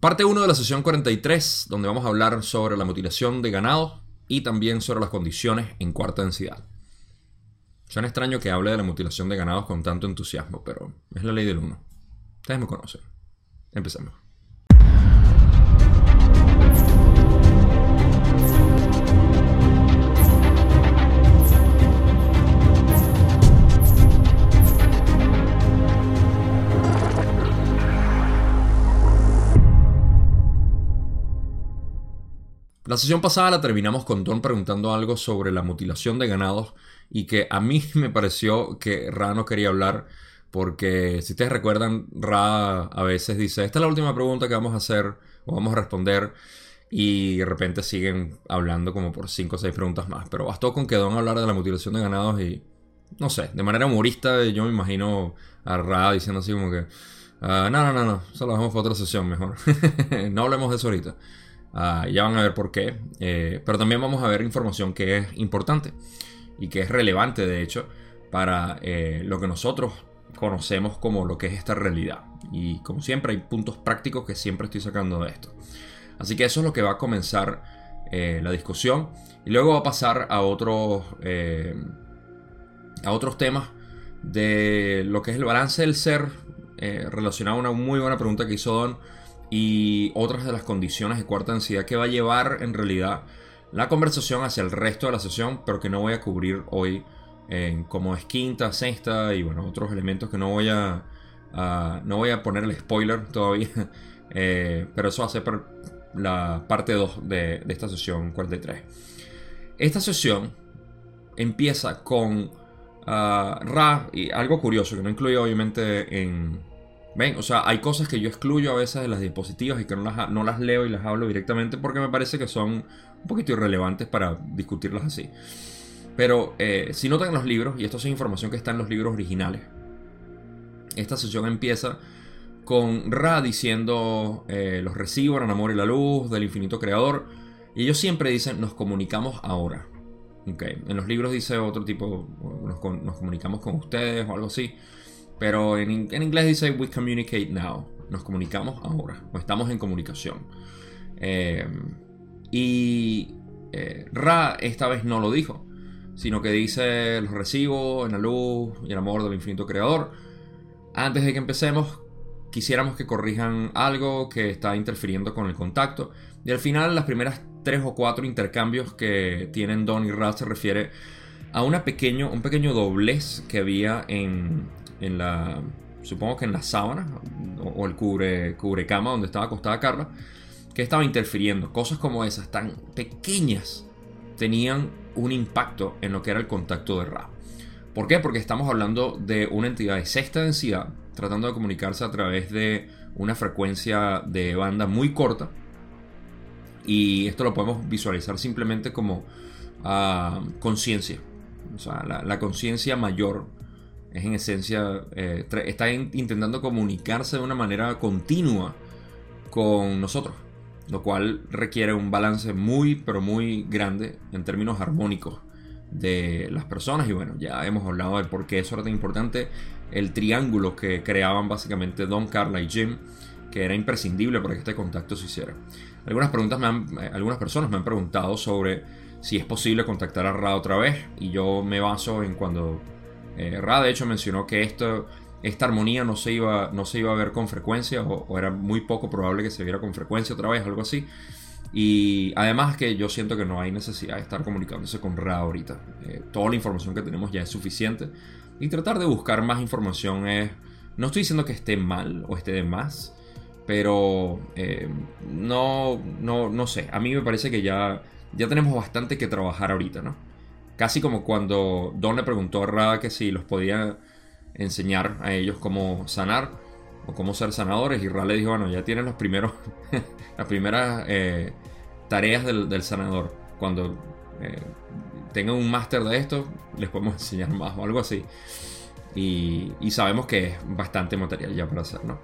Parte 1 de la sesión 43, donde vamos a hablar sobre la mutilación de ganado y también sobre las condiciones en cuarta densidad. Suena extraño que hable de la mutilación de ganados con tanto entusiasmo, pero es la ley del uno. Ustedes me conocen. Empecemos. La sesión pasada la terminamos con Don preguntando algo sobre la mutilación de ganados y que a mí me pareció que Ra no quería hablar porque si ustedes recuerdan, Ra a veces dice, esta es la última pregunta que vamos a hacer o vamos a responder y de repente siguen hablando como por 5 o 6 preguntas más. Pero bastó con que Don hablara de la mutilación de ganados y, no sé, de manera humorista yo me imagino a Ra diciendo así como que, ah, no, no, no, no, eso lo dejamos para otra sesión mejor. no hablemos de eso ahorita. Ah, ya van a ver por qué. Eh, pero también vamos a ver información que es importante y que es relevante, de hecho, para eh, lo que nosotros conocemos como lo que es esta realidad. Y como siempre, hay puntos prácticos que siempre estoy sacando de esto. Así que eso es lo que va a comenzar eh, la discusión. Y luego va a pasar a otros, a otros temas de lo que es el balance del ser, relacionado a una muy buena pregunta que hizo Don y otras de las condiciones de cuarta densidad que va a llevar en realidad la conversación hacia el resto de la sesión, pero que no voy a cubrir hoy en como es quinta, sexta y bueno, otros elementos que no voy a, no voy a poner el spoiler todavía, eh, pero eso va a ser la parte 2 de, esta sesión 43. Esta sesión empieza con ah, Ra y algo curioso que no incluye obviamente en, Ven, o sea, hay cosas que yo excluyo a veces de las diapositivas y que no las, no las leo y las hablo directamente porque me parece que son un poquito irrelevantes para discutirlas así. Pero eh, si notan los libros, y esto es información que está en los libros originales, esta sesión empieza con Ra diciendo eh, los recibo en amor y la luz del infinito creador. Y ellos siempre dicen nos comunicamos ahora. Okay. En los libros dice otro tipo, nos, nos comunicamos con ustedes o algo así. Pero en, inglés dice we communicate now. Nos comunicamos ahora. O estamos en comunicación. Eh, y eh, Ra esta vez no lo dijo. Sino que dice los recibo en la luz y el amor del infinito creador. Antes de que empecemos, quisiéramos que corrijan algo que está interfiriendo con el contacto. Y al final, las primeras tres o cuatro intercambios que tienen Don y Ra se refiere a una pequeño, un pequeño doblez que había en, en la, supongo que en la sábana o, el cubre, cubrecama donde estaba acostada Carla, que estaba interfiriendo. Cosas como esas, tan pequeñas, tenían un impacto en lo que era el contacto de Ra. ¿Por qué? Porque estamos hablando de una entidad de sexta densidad tratando de comunicarse a través de una frecuencia de banda muy corta. Y esto lo podemos visualizar simplemente como ah, conciencia. O sea, la conciencia mayor es en esencia, eh, está intentando comunicarse de una manera continua con nosotros, lo cual requiere un balance muy, pero muy grande en términos armónicos de las personas. Y bueno, ya hemos hablado de por qué eso era tan importante, el triángulo que creaban básicamente Don, Carla y Jim, que era imprescindible para que este contacto se hiciera. Algunas, preguntas me han, eh, algunas personas me han preguntado sobre si es posible contactar a Ra otra vez, y yo me baso en cuando eh, Ra de hecho mencionó que esto, esta armonía no se, iba, no se iba a ver con frecuencia o, era muy poco probable que se viera con frecuencia otra vez, algo así. Y además que yo siento que no hay necesidad de estar comunicándose con Ra ahorita. Eh, toda la información que tenemos ya es suficiente. Y tratar de buscar más información es... No estoy diciendo que esté mal o esté de más, pero eh, no, no, no sé. A mí me parece que ya, ya tenemos bastante que trabajar ahorita, ¿no? Casi como cuando Don le preguntó a Ra que si los podía enseñar a ellos cómo sanar o cómo ser sanadores. Y Ra le dijo, bueno, ya tienen los primeros, las primeras eh, tareas del, sanador. Cuando eh, tengan un máster de esto, les podemos enseñar más o algo así. Y, sabemos que es bastante material ya para hacer, ¿no?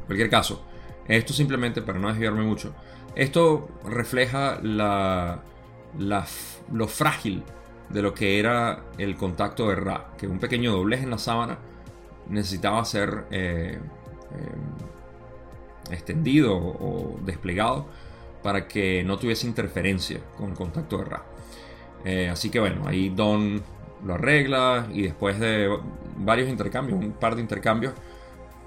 En cualquier caso, esto simplemente, para no desviarme mucho, esto refleja la, la lo frágil de lo que era el contacto de Ra, que un pequeño doblez en la sábana necesitaba ser eh, eh, extendido o, desplegado para que no tuviese interferencia con el contacto de Ra. Eh, así que bueno, ahí Don lo arregla y después de varios intercambios, un par de intercambios,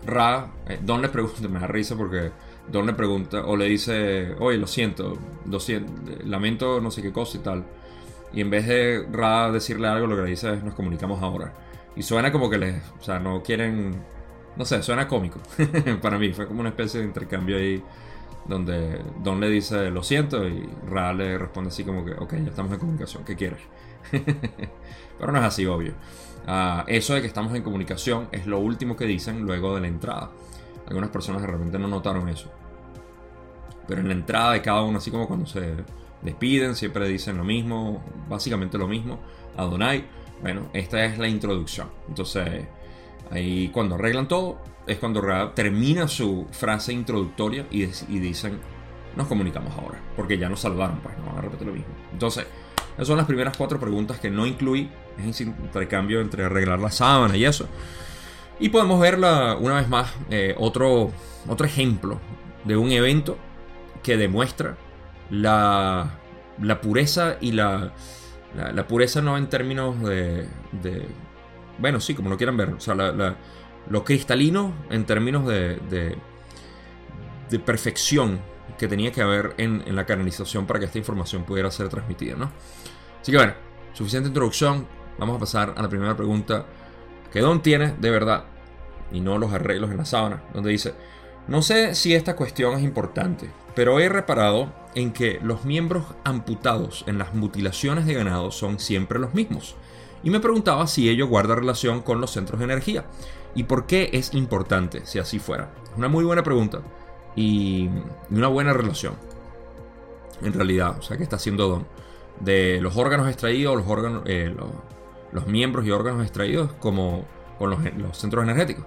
Ra, Don le pregunta, me da risa porque Don le pregunta o le dice, oye, lo siento, lo lamento no sé qué cosa y tal. Y en vez de Ra decirle algo, lo que le dice es nos comunicamos ahora. Y suena como que les, o sea, no quieren, no sé, suena cómico. Para mí fue como una especie de intercambio ahí donde Don le dice lo siento y Ra le responde así como que, ok, ya estamos en comunicación, ¿qué quieres? Pero no es así, obvio. Ah, eso de que estamos en comunicación es lo último que dicen luego de la entrada. Algunas personas de repente no notaron eso. Pero en la entrada de cada uno, así como cuando se despiden, siempre dicen lo mismo, básicamente lo mismo. Adonai, bueno, esta es la introducción. Entonces, ahí cuando arreglan todo, es cuando termina su frase introductoria y, dicen, nos comunicamos ahora, porque ya nos salvaron, pues no van a repetir lo mismo. Entonces, esas son las primeras cuatro preguntas que no incluí. Es ese intercambio entre arreglar la sábana y eso. Y podemos ver una vez más eh, otro, otro ejemplo de un evento que demuestra la, pureza y la, pureza no en términos de, Bueno, sí, como lo quieran ver. O sea, lo cristalino en términos de, de, de perfección que tenía que haber en, en, la canalización para que esta información pudiera ser transmitida, ¿no? Así que bueno, suficiente introducción. Vamos a pasar a la primera pregunta que Don tiene de verdad y no los arreglos en la sábana, donde dice, no sé si esta cuestión es importante, pero he reparado en que los miembros amputados en las mutilaciones de ganado son siempre los mismos. Y me preguntaba si ello guarda relación con los centros de energía y por qué es importante si así fuera. Es una muy buena pregunta y una buena relación. En realidad, o sea, que está haciendo Don. De los órganos extraídos, los órganos, eh, los, miembros y órganos extraídos como con los, los centros energéticos.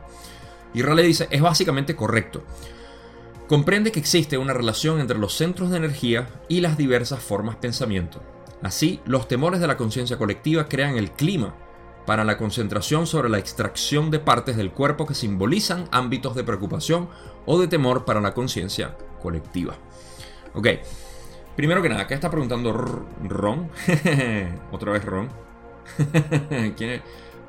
Y Raleigh dice, es básicamente correcto. Comprende que existe una relación entre los centros de energía y las diversas formas pensamiento. Así, los temores de la conciencia colectiva crean el clima para la concentración sobre la extracción de partes del cuerpo que simbolizan ámbitos de preocupación o de temor para la conciencia colectiva. Ok, primero que nada, ¿qué está preguntando Ron? Otra vez Ron. ¿Quién es?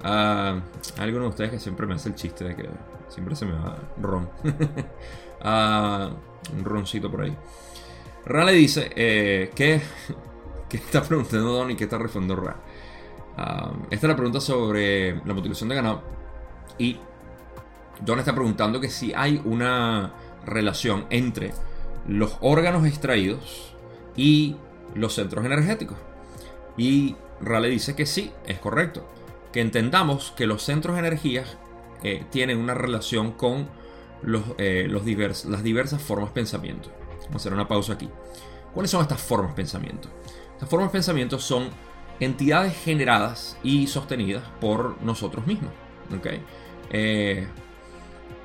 Uh, alguno de ustedes que siempre me hace el chiste de que siempre se me va Ron. un roncito por ahí. Ron le dice eh, que, ¿qué está preguntando Don y qué está respondiendo Ra. esta es la pregunta sobre la mutilación de ganado. Y Don está preguntando que si hay una relación entre los órganos extraídos y los centros energéticos. Y Rale dice que sí, es correcto. Que entendamos que los centros de energía eh, tienen una relación con los, eh, las diversas formas pensamiento. Vamos a hacer una pausa aquí. ¿Cuáles son estas formas pensamiento? Estas formas pensamiento son entidades generadas y sostenidas por nosotros mismos. ¿okay? Eh,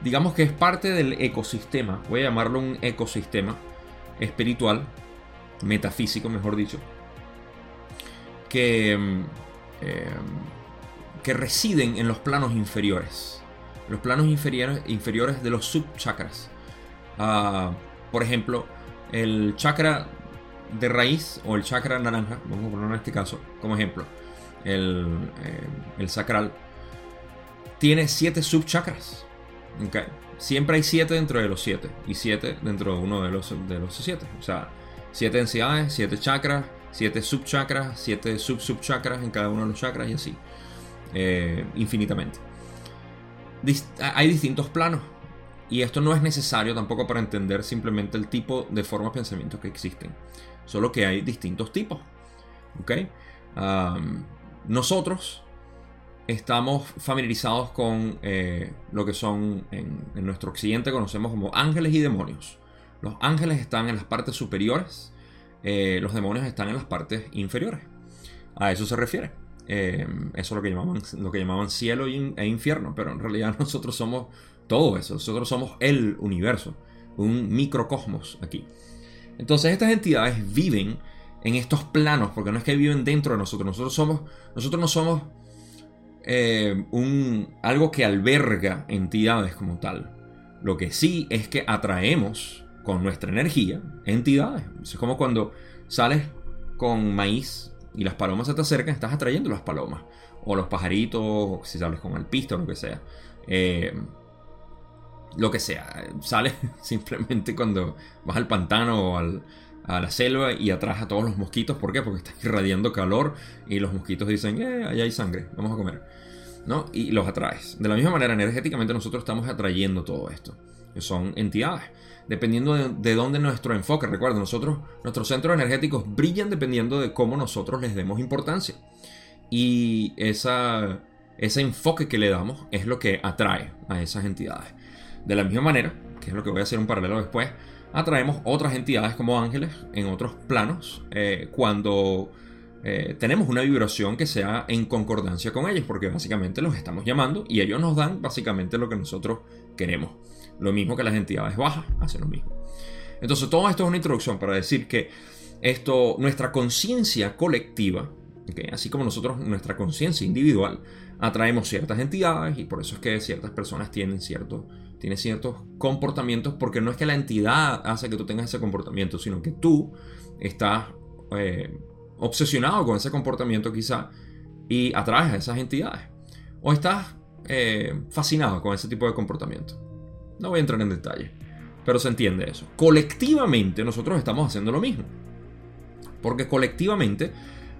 digamos que es parte del ecosistema, voy a llamarlo un ecosistema espiritual, metafísico mejor dicho, que, mm, eh, que residen en los planos inferiores, los planos inferiores, inferiores de los subchakras. Uh, por ejemplo, el chakra de raíz o el chakra naranja, vamos a ponerlo en este caso como ejemplo, el, eh, el sacral, tiene siete subchakras. Siempre hay 7 dentro de los 7 y 7 dentro de uno de los, de los 7. O sea, 7 densidades, 7 chakras, 7 subchakras, 7 sub-subchakras en cada uno de los chakras y así. Eh, infinitamente. Hay distintos planos. Y esto no es necesario tampoco para entender simplemente el tipo de formas de pensamiento que existen. Solo que hay distintos tipos. ¿Ok? nosotros estamos familiarizados con eh, lo que son en, nuestro occidente conocemos como ángeles y demonios. Los ángeles están en las partes superiores, eh, los demonios están en las partes inferiores. A eso se refiere. Eh, eso es lo que llamaban, lo que llamaban cielo e infierno, pero en realidad nosotros somos todo eso, nosotros somos el universo, un microcosmos aquí. Entonces estas entidades viven en estos planos, porque no es que viven dentro de nosotros, nosotros somos, nosotros no somos eh, un, algo que alberga entidades como tal. Lo que sí es que atraemos con nuestra energía entidades. Es como cuando sales con maíz y las palomas se te acercan, estás atrayendo las palomas. O los pajaritos, o si sales con alpista o lo que sea. Eh, lo que sea. Sales simplemente cuando vas al pantano o a la selva y atraes a todos los mosquitos. ¿Por qué? Porque estás irradiando calor y los mosquitos dicen, eh, allá hay sangre, vamos a comer. ¿No? Y los atraes. De la misma manera, energéticamente nosotros estamos atrayendo todo esto. Son entidades. Dependiendo de, de dónde nuestro enfoque. Recuerda, nosotros, nuestros centros energéticos brillan dependiendo de cómo nosotros les demos importancia. Y esa, ese enfoque que le damos es lo que atrae a esas entidades. De la misma manera, que es lo que voy a hacer un paralelo después, atraemos otras entidades como ángeles en otros planos eh, cuando eh, tenemos una vibración que sea en concordancia con ellos, porque básicamente los estamos llamando y ellos nos dan básicamente lo que nosotros queremos. Lo mismo que las entidades bajas hacen lo mismo. Entonces todo esto es una introducción para decir que esto, nuestra conciencia colectiva, así como nosotros, nuestra conciencia individual, atraemos ciertas entidades y por eso es que ciertas personas tienen cierto ciertos comportamientos, porque no es que la entidad hace que tú tengas ese comportamiento, sino que tú estás eh, obsesionado con ese comportamiento quizá y atraes a esas entidades. O estás eh, fascinado con ese tipo de comportamiento. No voy a entrar en detalle, pero se entiende eso. Colectivamente nosotros estamos haciendo lo mismo. Porque colectivamente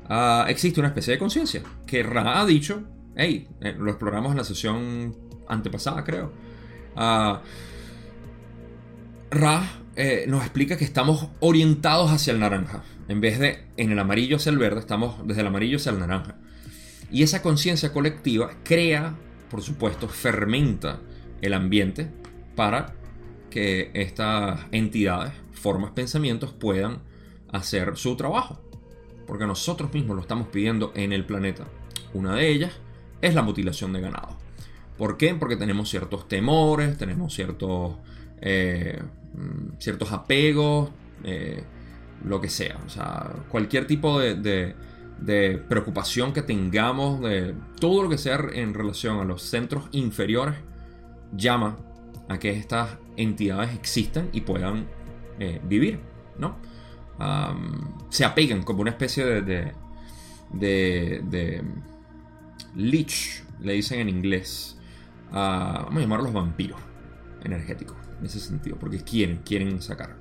ah, existe una especie de conciencia. Que Ra ha dicho, hey, eh, lo exploramos en la sesión antepasada creo Uh, Ra eh, nos explica que estamos orientados hacia el naranja. En vez de en el amarillo hacia el verde, estamos desde el amarillo hacia el naranja. Y esa conciencia colectiva crea, por supuesto, fermenta el ambiente para que estas entidades, formas, pensamientos puedan hacer su trabajo. Porque nosotros mismos lo estamos pidiendo en el planeta. Una de ellas es la mutilación de ganado. ¿Por qué? Porque tenemos ciertos temores, tenemos ciertos, eh, ciertos apegos, eh, lo que sea. O sea, cualquier tipo de, preocupación que tengamos, de todo lo que sea en relación a los centros inferiores, llama a que estas entidades existan y puedan eh, vivir, ¿no? se apegan como una especie de, de, de, leech, le dicen en inglés, vamos a llamarlos vampiros energéticos, en ese sentido, porque quieren, quieren sacar.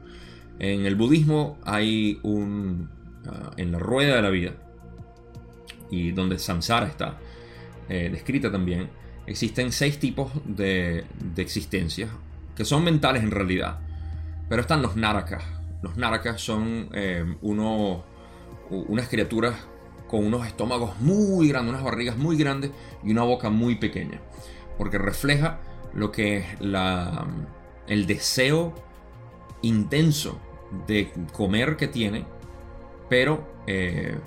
En el budismo hay un, ah, en la rueda de la vida, y donde samsara está eh, descrita también, existen seis tipos de, de existencias, que son mentales en realidad, pero están los narakas. Los narakas son eh, unos, unas criaturas con unos estómagos muy grandes, unas barrigas muy grandes y una boca muy pequeña porque refleja lo que es la, el deseo intenso de comer que tiene, pero eh,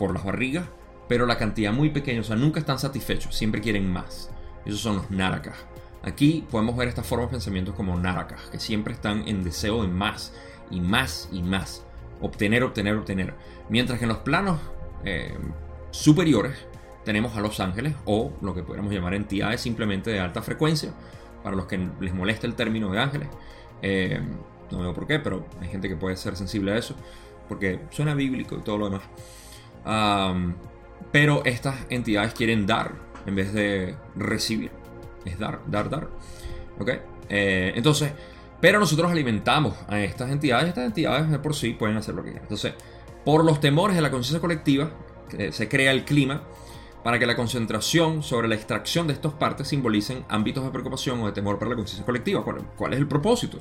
por las barrigas, pero la cantidad muy pequeña, o sea, nunca están satisfechos, siempre quieren más. Esos son los narakas. Aquí podemos ver estas formas de pensamientos como narakas, que siempre están en deseo de más y más y más. Obtener, obtener, obtener. Mientras que en los planos eh, superiores tenemos a los ángeles o lo que podríamos llamar entidades simplemente de alta frecuencia, para los que les molesta el término de ángeles. Eh, no veo por qué, pero hay gente que puede ser sensible a eso, porque suena bíblico y todo lo demás. pero estas entidades quieren dar en vez de recibir. Es dar, dar, dar. ¿Ok? Eh, entonces, pero nosotros alimentamos a estas entidades. Estas entidades de por sí pueden hacer lo que quieran. Entonces, por los temores de la conciencia colectiva, se crea el clima para que la concentración sobre la extracción de estas partes simbolicen ámbitos de preocupación o de temor para la conciencia colectiva. ¿Cuál, es el propósito?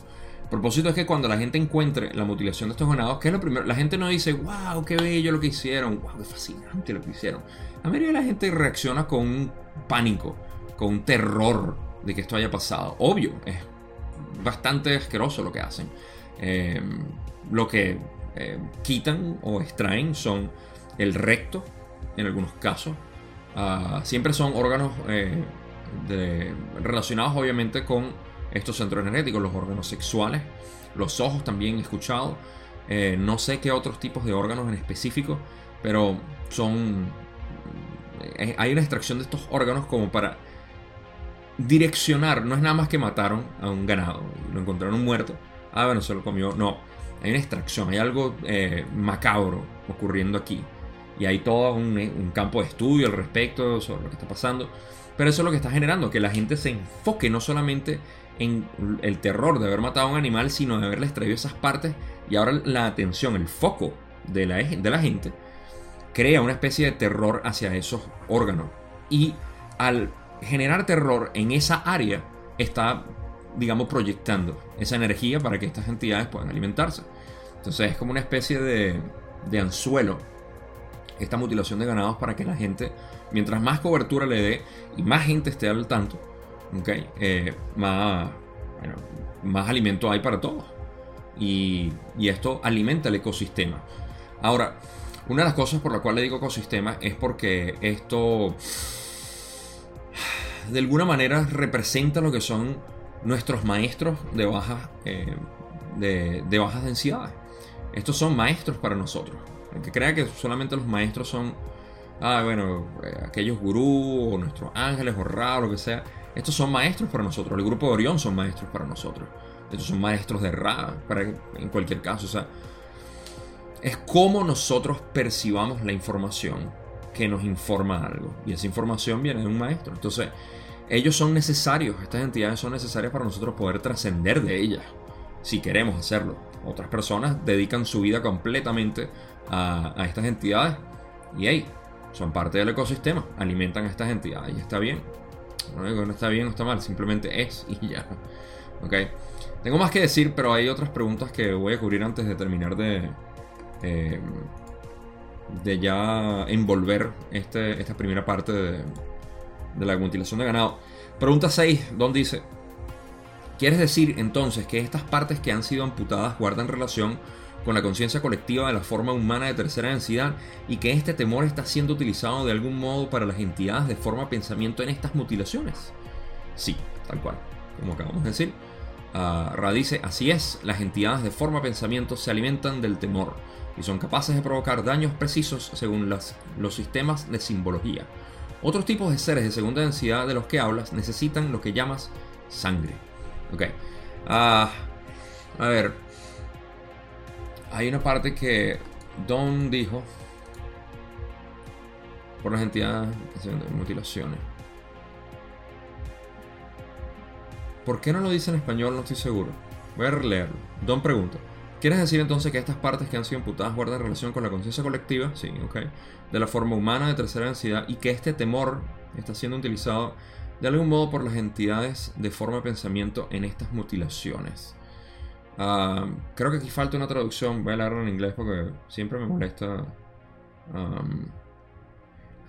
Propósito es que cuando la gente encuentre la mutilación de estos ganados, que es lo primero, la gente no dice, wow, qué bello lo que hicieron, wow, qué fascinante lo que hicieron. La mayoría de la gente reacciona con un pánico, con un terror de que esto haya pasado. Obvio, es bastante asqueroso lo que hacen. Eh, lo que eh, quitan o extraen son el recto, en algunos casos, Ah, siempre son órganos eh, relacionados obviamente con estos centros energéticos, los órganos sexuales, los ojos también he escuchado, eh, no sé qué otros tipos de órganos en específico, pero son... Eh, hay una extracción de estos órganos como para direccionar no es nada más que mataron a un ganado, lo encontraron muerto, ah, bueno, se lo comió, no, hay una extracción, hay algo eh, macabro ocurriendo aquí. Y hay todo un, un, campo de estudio al respecto sobre lo que está pasando. Pero eso es lo que está generando, que la gente se enfoque no solamente en el terror de haber matado a un animal, sino de haberle extraído esas partes. Y ahora la atención, el foco de la, gente, crea una especie de terror hacia esos órganos. Y al generar terror en esa área, está, digamos, proyectando esa energía para que estas entidades puedan alimentarse. Entonces es como una especie de, de anzuelo esta mutilación de ganados para que la gente, mientras más cobertura le dé y más gente esté al tanto, okay, eh, más, más alimento hay para todos. Y, y, esto alimenta el ecosistema. Ahora, una de las cosas por la cual le digo ecosistema es porque esto de alguna manera representa lo que son nuestros maestros de bajas, eh, de, bajas densidades. Estos son maestros para nosotros. El que crea que solamente los maestros son, ah, bueno, eh, aquellos gurús o nuestros ángeles o raros, lo que sea. Estos son maestros para nosotros. El grupo de Orión son maestros para nosotros. Estos son maestros de Ra, para, en cualquier caso. O sea, es como nosotros percibamos la información que nos informa algo. Y esa información viene de un maestro. Entonces, ellos son necesarios, estas entidades son necesarias para nosotros poder trascender de ellas, si queremos hacerlo. Otras personas dedican su vida completamente a, estas entidades y hey, son parte del ecosistema, alimentan a estas entidades y está bien. No no está bien o está mal, simplemente es y ya. Ok. Tengo más que decir, pero hay otras preguntas que voy a cubrir antes de terminar de, eh, de ya envolver este, esta primera parte de, de la mutilación de ganado. Pregunta 6, Don dice, ¿quieres decir entonces que estas partes que han sido amputadas guardan relación con la conciencia colectiva de la forma humana de tercera densidad y que este temor está siendo utilizado de algún modo para las entidades de forma pensamiento en estas mutilaciones? Sí, tal cual, como acabamos de decir. Uh, Ra dice, así es, las entidades de forma pensamiento se alimentan del temor y son capaces de provocar daños precisos según los sistemas de simbología. Otros tipos de seres de segunda densidad de los que hablas necesitan lo que llamas sangre. Ok. Ah, a ver. Hay una parte que Don dijo. Por las entidades de mutilaciones. ¿Por qué no lo dice en español? No estoy seguro. Voy a releerlo. Don pregunta. ¿Quieres decir entonces que estas partes que han sido imputadas guardan relación con la conciencia colectiva? Sí, ok. De la forma humana de tercera densidad y que este temor está siendo utilizado de algún modo por las entidades de forma de pensamiento en estas mutilaciones. Ah, creo que aquí falta una traducción. Voy a leerlo en inglés porque siempre me molesta.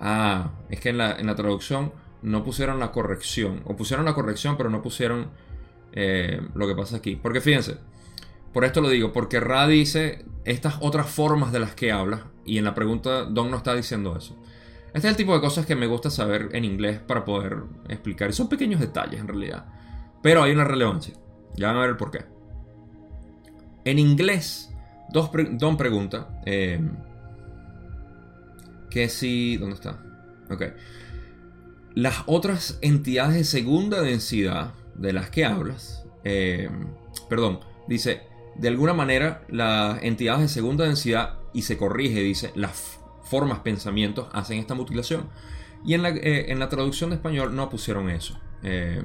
ah, es que en la, traducción no pusieron la corrección. O pusieron la corrección, pero no pusieron eh, lo que pasa aquí. Porque fíjense. Por esto lo digo, porque Ra dice estas otras formas de las que habla, y en la pregunta Don no está diciendo eso. Este es el tipo de cosas que me gusta saber en inglés para poder explicar. Y son pequeños detalles en realidad. Pero hay una relevancia. Ya van a ver el por qué. En inglés, Don pregunta eh, que si... ¿Dónde está? Ok. Las otras entidades de segunda densidad de las que hablas... Eh, perdón, dice, de alguna manera las entidades de segunda densidad, y se corrige, dice, las formas pensamientos hacen esta mutilación. Y en la, eh, en la traducción de español no pusieron eso. Eh,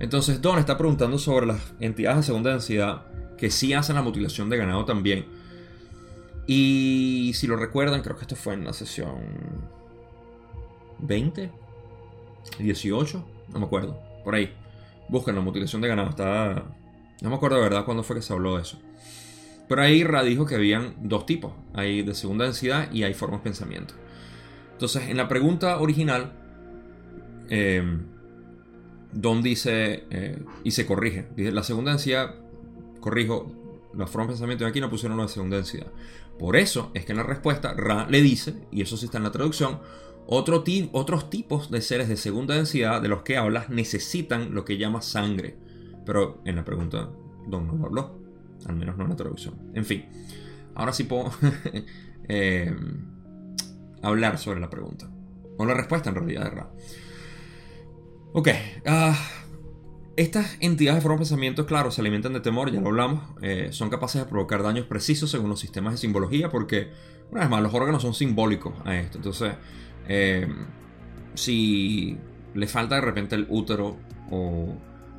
entonces Don está preguntando sobre las entidades de segunda densidad que sí hacen la mutilación de ganado también. Y si lo recuerdan, creo que esto fue en la sesión 20, 18, no me acuerdo, por ahí. Buscan la mutilación de ganado, está no me acuerdo de verdad cuándo fue que se habló de eso. Pero ahí Ra dijo que habían dos tipos. Hay de segunda densidad y hay formas de pensamiento. Entonces, en la pregunta original, em, Don dice, eh, y se corrige, dice, la segunda densidad, corrijo, las formas de pensamiento de aquí no pusieron la segunda densidad. Por eso es que en la respuesta Ra le dice, y eso sí está en la traducción, otro otros tipos de seres de segunda densidad de los que hablas necesitan lo que llama sangre pero en la pregunta Don no lo habló. Al menos no en la traducción. En fin. Ahora sí puedo eh, hablar sobre la pregunta. O la respuesta en realidad de Ra. Ok. ah, estas entidades de forma de pensamiento, claro, se alimentan de temor, ya lo hablamos. eh, son capaces de provocar daños precisos según los sistemas de simbología, porque, una vez más, los órganos son simbólicos a esto. Entonces, eh, si le falta de repente el útero o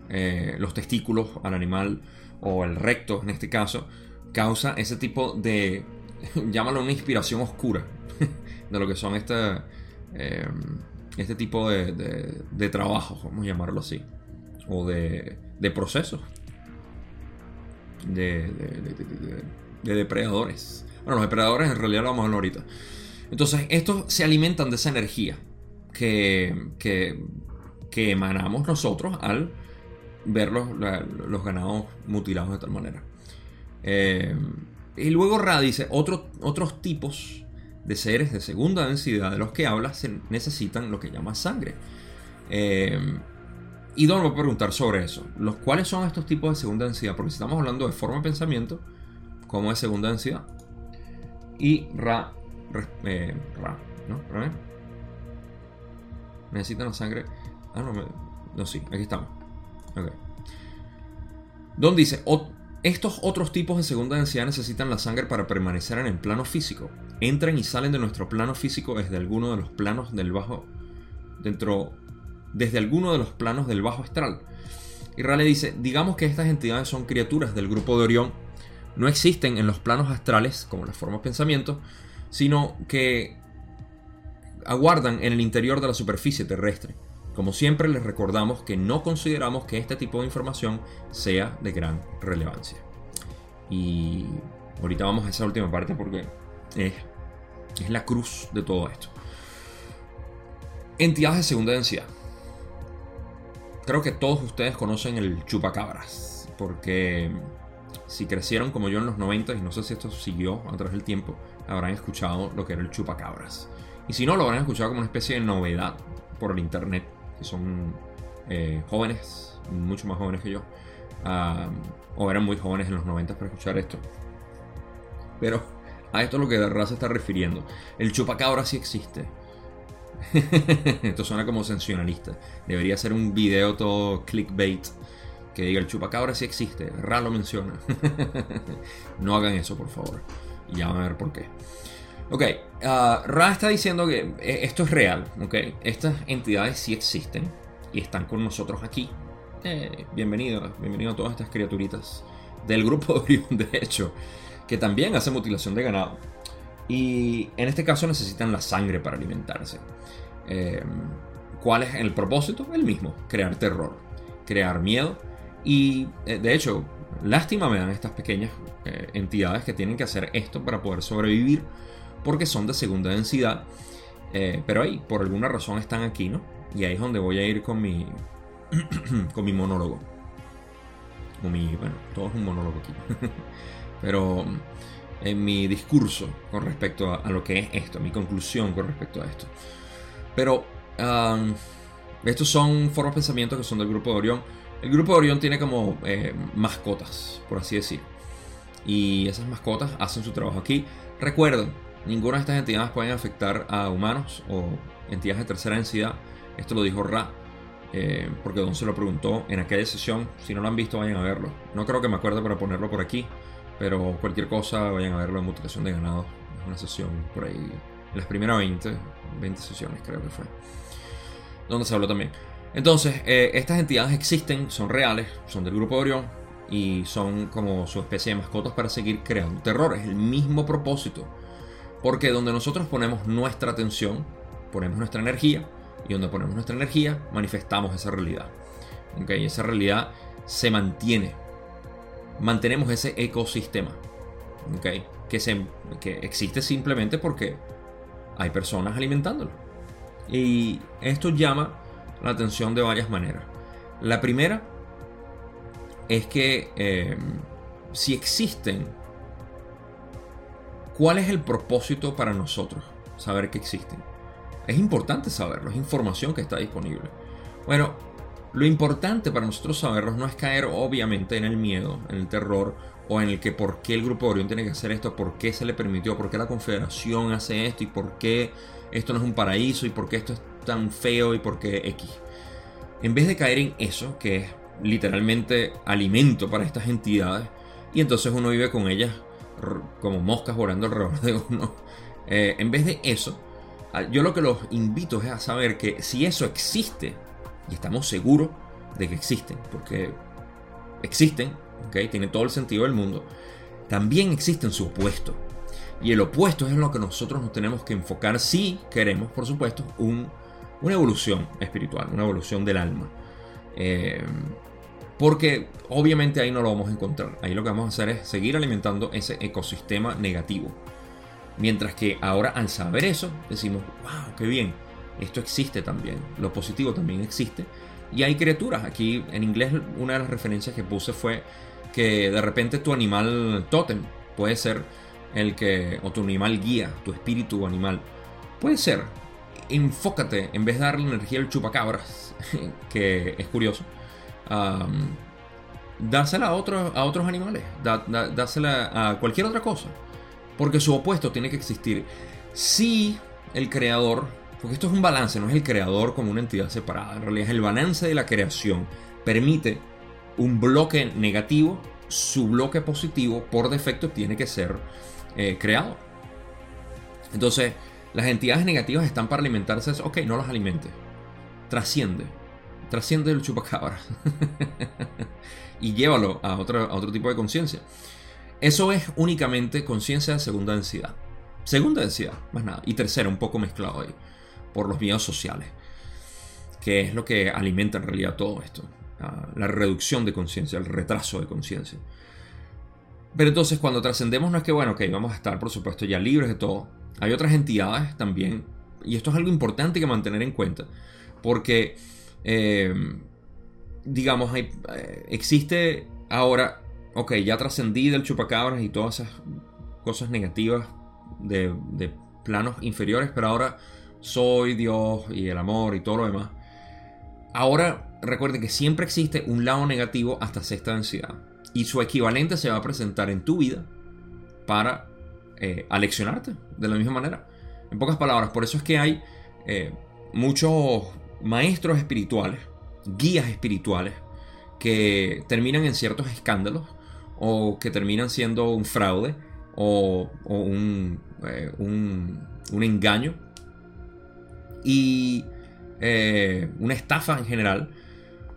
eh, los testículos al animal o el recto en este caso, causa ese tipo de, llámalo una inspiración oscura de lo que son este, tipo de, de, de trabajos, vamos a llamarlo así, o de, de procesos de, de- de- de- de- de depredadores. Bueno, los depredadores en realidad lo vamos a hablar ahorita. Entonces, estos se alimentan de esa energía que, que, que emanamos nosotros al ver los, ganados mutilados de tal manera. Eh, y luego Ra dice, "Otro- otros tipos de seres de segunda densidad de los que habla se necesitan lo que llama sangre. Eh, y Don va a preguntar sobre eso. Los, ¿Cuáles son estos tipos de segunda densidad? Porque si estamos hablando de forma de pensamiento, como es segunda densidad. Y Ra, eh, Ra, ¿no? Ra, ¿eh? Necesitan la sangre. Ah, no, no, sí, aquí estamos. Ok. Don dice, "O- estos otros tipos de segunda densidad necesitan la sangre para permanecer en el plano físico. Entran y salen de nuestro plano físico desde alguno de los planos del bajo, dentro, desde alguno de los planos del bajo astral. Y Ra le dice, digamos que estas entidades son criaturas del grupo de Orión, no existen en los planos astrales como las formas pensamiento, sino que aguardan en el interior de la superficie terrestre. Como siempre les recordamos que no consideramos que este tipo de información sea de gran relevancia. Y ahorita vamos a esa última parte porque es, es la cruz de todo esto. Entidades de segunda densidad. Creo que todos ustedes conocen el chupacabras, porque si crecieron como yo en los 90 y no sé si esto siguió a través del tiempo, habrán escuchado lo que era el chupacabras. Y si no, lo habrán escuchado como una especie de novedad por el internet, que son eh, jóvenes, mucho más jóvenes que yo, ah, o eran muy jóvenes en los 90 para escuchar esto. Pero a esto es lo que verdad se está refiriendo. El chupacabra sí existe. Esto suena como sensacionalista. Debería ser un video todo clickbait que diga el chupacabra sí existe. Ra lo menciona. no hagan eso, por favor. Y ya van a ver por qué. Ok, ah, Ra está diciendo que eh, esto es real, ok. Estas entidades sí existen y están con nosotros aquí. Eh, bienvenido, bienvenido a todas estas criaturitas del grupo de Orión, de hecho, que también hacen mutilación de ganado. Y en este caso necesitan la sangre para alimentarse. Eh, ¿Cuál es el propósito? El mismo, crear terror, crear miedo. Y eh, de hecho, lástima me dan estas pequeñas eh, entidades que tienen que hacer esto para poder sobrevivir, porque son de segunda densidad. Eh, pero ahí, por alguna razón, están aquí, ¿no? Y ahí es donde voy a ir con mi, con mi monólogo. Con mi, bueno, todo es un monólogo aquí. pero en mi discurso con respecto a, lo que es esto, mi conclusión con respecto a esto. Pero um, estos son formas de pensamiento que son del grupo de Orión. El grupo de Orión tiene como eh, mascotas, por así decir. Y esas mascotas hacen su trabajo aquí. Recuerden, ninguna de estas entidades pueden afectar a humanos o entidades de tercera densidad. Esto lo dijo Ra, eh, porque Don se lo preguntó en aquella sesión. Si no lo han visto, vayan a verlo. No creo que me acuerde para ponerlo por aquí, pero cualquier cosa, vayan a verlo en mutilación de ganado. Es una sesión por ahí, en las primeras 20, 20 sesiones creo que fue, donde se habló también. Entonces, eh, estas entidades existen, son reales, son del grupo de Orión y son como su especie de mascotas para seguir creando terror. Es el mismo propósito. Porque donde nosotros ponemos nuestra atención, ponemos nuestra energía, y donde ponemos nuestra energía, manifestamos esa realidad. ¿Ok? Esa realidad se mantiene. Mantenemos ese ecosistema. ¿Ok? Que, se, que existe simplemente porque hay personas alimentándolo. Y esto llama la atención de varias maneras. La primera es que eh, si existen, ¿cuál es el propósito para nosotros saber que existen? Es importante saberlo, es información que está disponible. Bueno, lo importante para nosotros saberlo no es caer obviamente en el miedo, en el terror o en el que por qué el grupo de Orión tiene que hacer esto, por qué se le permitió, por qué la Confederación hace esto y por qué esto no es un paraíso y por qué esto es tan feo y por qué X. en vez de caer en eso, que es literalmente alimento para estas entidades, y entonces uno vive con ellas como moscas volando alrededor de uno, eh, en vez de eso, yo lo que los invito es a saber que si eso existe, y estamos seguros de que existen, porque existen, ¿okay? tiene todo el sentido del mundo, también existe su opuesto. Y el opuesto es lo que nosotros nos tenemos que enfocar si queremos, por supuesto, una evolución espiritual, una evolución del alma. Eh, porque obviamente ahí no lo vamos a encontrar. Ahí lo que vamos a hacer es seguir alimentando ese ecosistema negativo. Mientras que ahora al saber eso, decimos, wow, qué bien, esto existe también. Lo positivo también existe. Y hay criaturas. Aquí en inglés una de las referencias que puse fue que de repente tu animal totem puede ser el que, o tu animal guía, tu espíritu animal, puede ser. Enfócate, en vez de darle energía al chupacabras, que es curioso, dásela a, otros a otros animales, dásela a cualquier otra cosa, porque su opuesto tiene que existir. Si el creador, porque esto es un balance, no es el creador como una entidad separada, en realidad es el balance de la creación, permite un bloque negativo, su bloque positivo por defecto tiene que ser eh, creado. Entonces, las entidades negativas están para alimentarse, ok, no las alimente, trasciende, trasciende el chupacabra y llévalo a otro, a otro tipo de conciencia. Eso es únicamente conciencia de segunda densidad. Segunda densidad, más nada. Y tercera, un poco mezclado ahí, por los miedos sociales, que es lo que alimenta en realidad todo esto. La reducción de conciencia, el retraso de conciencia. Pero entonces cuando trascendemos no es que, bueno, ok, vamos a estar por supuesto ya libres de todo. Hay otras entidades también, y esto es algo importante que mantener en cuenta, porque eh, digamos, hay, eh, existe ahora, ok, ya trascendí del chupacabras y todas esas cosas negativas de, planos inferiores, pero ahora soy Dios y el amor y todo lo demás. Ahora recuerden que siempre existe un lado negativo hasta sexta densidad. Y su equivalente se va a presentar en tu vida para eh, aleccionarte de la misma manera. En pocas palabras, por eso es que hay muchos maestros espirituales, guías espirituales, que terminan en ciertos escándalos o que terminan siendo un fraude o, eh, un, un, engaño y eh, una estafa en general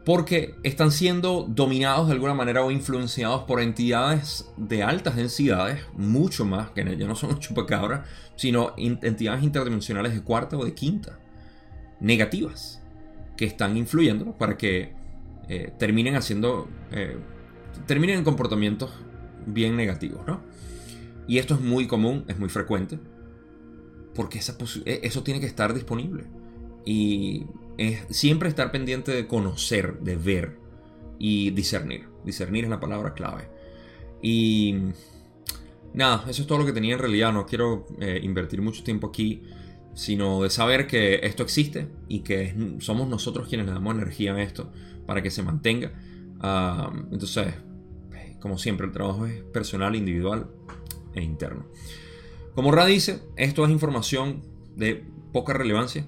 porque están siendo dominados de alguna manera o influenciados por entidades de altas densidades, mucho más que ya no son chupacabras, sino entidades interdimensionales de cuarta o de quinta negativas que están influyendo para que eh, terminen haciendo, eh, terminen en comportamientos bien negativos, ¿no? Y esto es muy común, es muy frecuente, porque esa e, eso tiene que estar disponible. Y es siempre estar pendiente de conocer, de ver y discernir. Discernir es la palabra clave. Y nada, eso es todo lo que tenía en realidad. No quiero eh, invertir mucho tiempo aquí sino de saber que esto existe y que somos nosotros quienes le damos energía a esto para que se mantenga. Ah, entonces, como siempre, el trabajo es personal, individual e interno. Como Ra dice, esto es información de poca relevancia.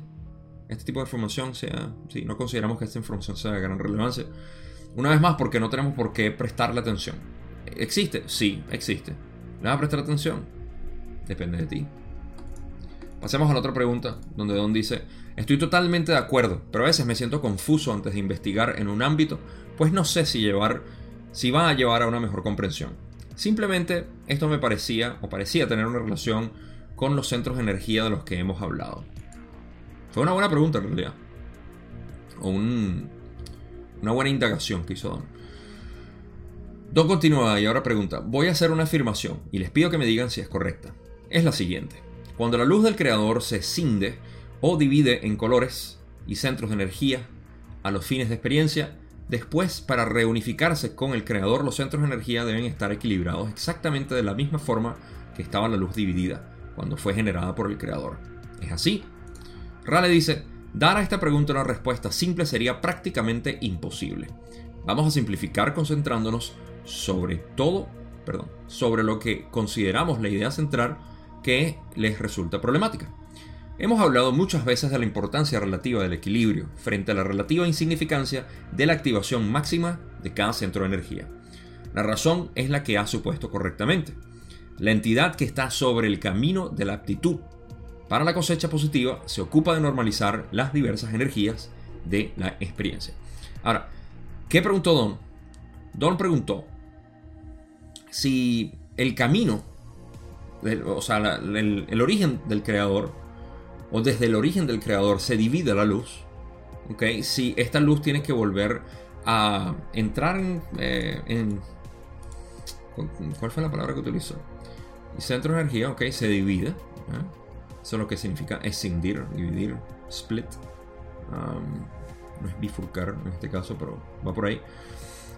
Este tipo de información sea, sí, no consideramos que esta información sea de gran relevancia. Una vez más, porque no tenemos por qué prestarle atención. ¿Existe? Sí, existe. ¿Le vas a prestar atención? Depende de ti. Pasemos a la otra pregunta, donde Don dice, estoy totalmente de acuerdo, pero a veces me siento confuso antes de investigar en un ámbito, pues no sé si llevar, si va a llevar a una mejor comprensión. Simplemente esto me parecía o parecía tener una relación con los centros de energía de los que hemos hablado. Fue una buena pregunta en realidad. O una buena indagación que hizo Don. Don continúa y ahora pregunta, voy a hacer una afirmación y les pido que me digan si es correcta. Es la siguiente. Cuando la luz del creador se cinde o divide en colores y centros de energía a los fines de experiencia, después para reunificarse con el creador los centros de energía deben estar equilibrados exactamente de la misma forma que estaba la luz dividida cuando fue generada por el creador. ¿Es así? Rale dice, dar a esta pregunta una respuesta simple sería prácticamente imposible. Vamos a simplificar concentrándonos sobre todo, perdón, sobre lo que consideramos la idea central que les resulta problemática. Hemos hablado muchas veces de la importancia relativa del equilibrio frente a la relativa insignificancia de la activación máxima de cada centro de energía. La razón es la que ha supuesto correctamente. La entidad que está sobre el camino de la aptitud para la cosecha positiva se ocupa de normalizar las diversas energías de la experiencia. Ahora, ¿qué preguntó Don? Don preguntó si el camino, o sea, el origen del creador o desde el origen del creador se divide la luz, ¿ok? Si esta luz tiene que volver a entrar en... Eh, ¿Cuál fue la palabra que utilizó? Centro de energía, ok, se divide. ¿eh? Eso es lo que significa escindir, dividir, split. no es bifurcar en este caso, pero va por ahí.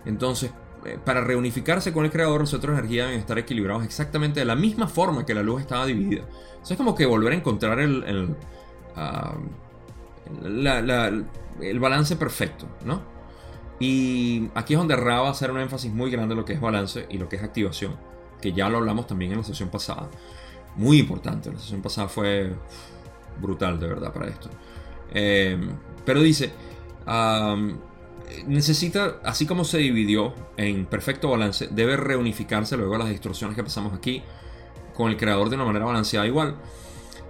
Entonces, para reunificarse con el creador, los centros de energía deben estar equilibrados exactamente de la misma forma que la luz estaba dividida. Eso es como que volver a encontrar el, ah, el, balance perfecto, ¿no? Y aquí es donde Ra va a hacer un énfasis muy grande en lo que es balance y lo que es activación, que ya lo hablamos también en la sesión pasada. Muy importante, la sesión pasada fue brutal de verdad para esto. Eh, pero dice, necesita, así como se dividió en perfecto balance, debe reunificarse luego a las distorsiones que pasamos aquí con el creador de una manera balanceada igual.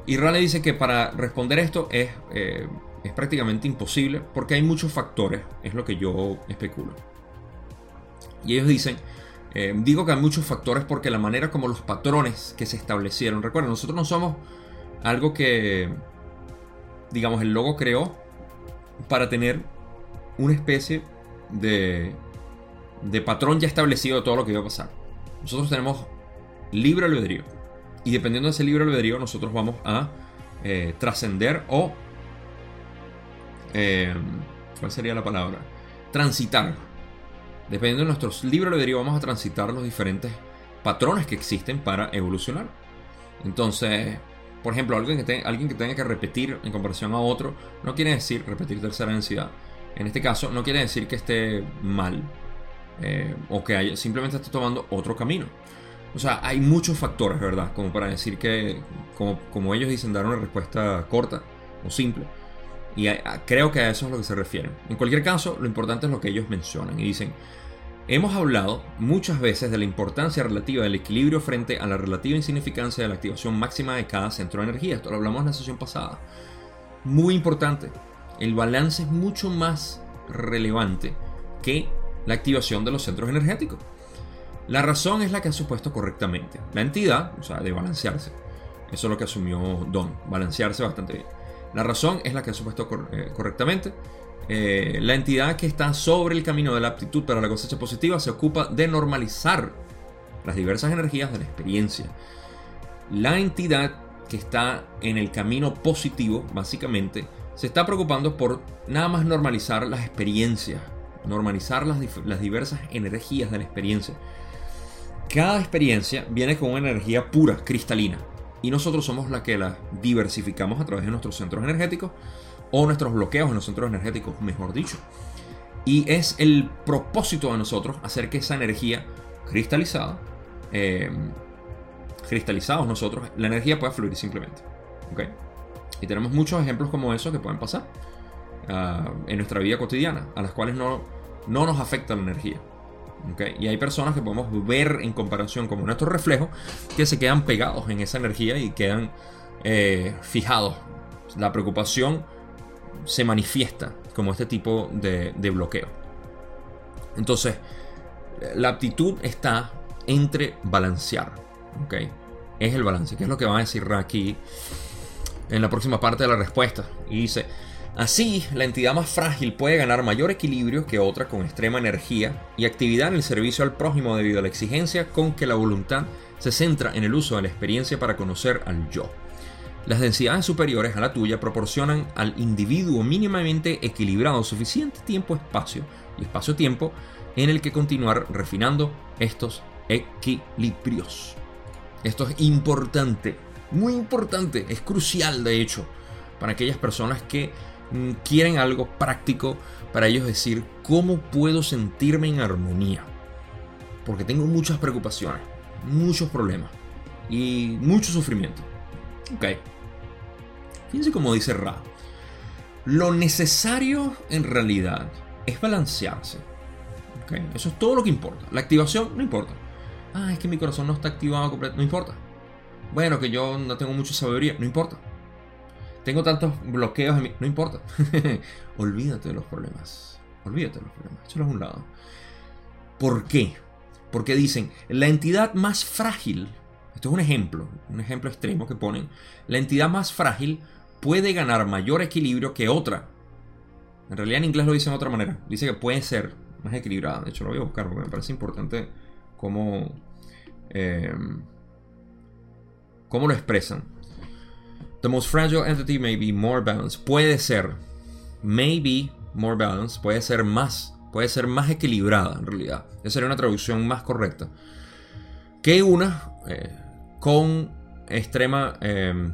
Y Rale dice que para responder esto es, eh, es prácticamente imposible porque hay muchos factores, es lo que yo especulo. Y ellos dicen, eh, digo que hay muchos factores porque la manera como los patrones que se establecieron, recuerden, nosotros no somos algo que, digamos, el logo creó para tener una especie de, de patrón ya establecido de todo lo que iba a pasar. Nosotros tenemos libre albedrío. Y dependiendo de ese libre albedrío, nosotros vamos a eh, trascender o. Eh, ¿Cuál sería la palabra? Transitar. Dependiendo de nuestro libre albedrío, vamos a transitar los diferentes patrones que existen para evolucionar. Entonces, por ejemplo, alguien que, alguien que tenga que repetir en comparación a otro, no quiere decir repetir tercera densidad en este caso no quiere decir que esté mal eh, o que haya, simplemente esté tomando otro camino. O sea, hay muchos factores, ¿verdad? Como para decir que, como, como ellos dicen, dar una respuesta corta o simple. Y creo que a eso es lo que se refieren. En cualquier caso, lo importante es lo que ellos mencionan y dicen, hemos hablado muchas veces de la importancia relativa del equilibrio frente a la relativa insignificancia de la activación máxima de cada centro de energía. Esto lo hablamos en la sesión pasada. Muy importante el balance es mucho más relevante que la activación de los centros energéticos. La razón es la que ha supuesto correctamente. La entidad, o sea, de balancearse. Eso es lo que asumió Don, balancearse bastante bien. La razón es la que ha supuesto eh, correctamente. Eh, la entidad que está sobre el camino de la aptitud para la cosecha positiva se ocupa de normalizar las diversas energías de la experiencia. La entidad que está en el camino positivo, básicamente, se está preocupando por nada más normalizar las experiencias, normalizar las, las diversas energías de la experiencia. Cada experiencia viene con una energía pura, cristalina, y nosotros somos la que la diversificamos a través de nuestros centros energéticos o nuestros bloqueos en los centros energéticos, mejor dicho. Y es el propósito de nosotros hacer que esa energía cristalizada, eh, cristalizados nosotros, la energía pueda fluir simplemente. ¿okay? Y tenemos muchos ejemplos como esos que pueden pasar ah, en nuestra vida cotidiana, a las cuales no, no nos afecta la energía. Y hay personas que podemos ver en comparación como nuestro reflejo que se quedan pegados en esa energía y quedan eh, fijados. La preocupación se manifiesta como este tipo de, de bloqueo. Entonces, la aptitud está entre balancear. ¿okay? Es el balance, que es lo que va a decir aquí en la próxima parte de la respuesta. Y dice, así la entidad más frágil puede ganar mayor equilibrio que otra con extrema energía y actividad en el servicio al prójimo debido a la exigencia con que la voluntad se centra en el uso de la experiencia para conocer al yo. Las densidades superiores a la tuya proporcionan al individuo mínimamente equilibrado suficiente tiempo-espacio y espacio-tiempo en el que continuar refinando estos equilibrios. Esto es importante muy importante, es crucial de hecho, para aquellas personas que mm, quieren algo práctico para ellos decir cómo puedo sentirme en armonía. Porque tengo muchas preocupaciones, muchos problemas y mucho sufrimiento. Ok. Fíjense como dice Ra. Lo necesario en realidad es balancearse. Eso es todo lo que importa. La activación no importa. Ah, es que mi corazón no está activado completo. No importa. Bueno, que yo no tengo mucha sabiduría. No importa. Tengo tantos bloqueos en mí. No importa. Olvídate de los problemas. Olvídate de los problemas. Échalos a un lado. ¿Por qué? Porque dicen, la entidad más frágil, esto es un ejemplo, un ejemplo extremo que ponen, la entidad más frágil puede ganar mayor equilibrio que otra. En realidad en inglés lo dicen de otra manera. Dice que puede ser más equilibrada. De hecho lo voy a buscar porque me parece importante cómo, eh, cómo lo expresan. The most fragile entity may be more balanced. Puede ser, maybe more balanced, puede ser más, puede ser más equilibrada en realidad. Esa sería una traducción más correcta. Que una eh, con extrema eh,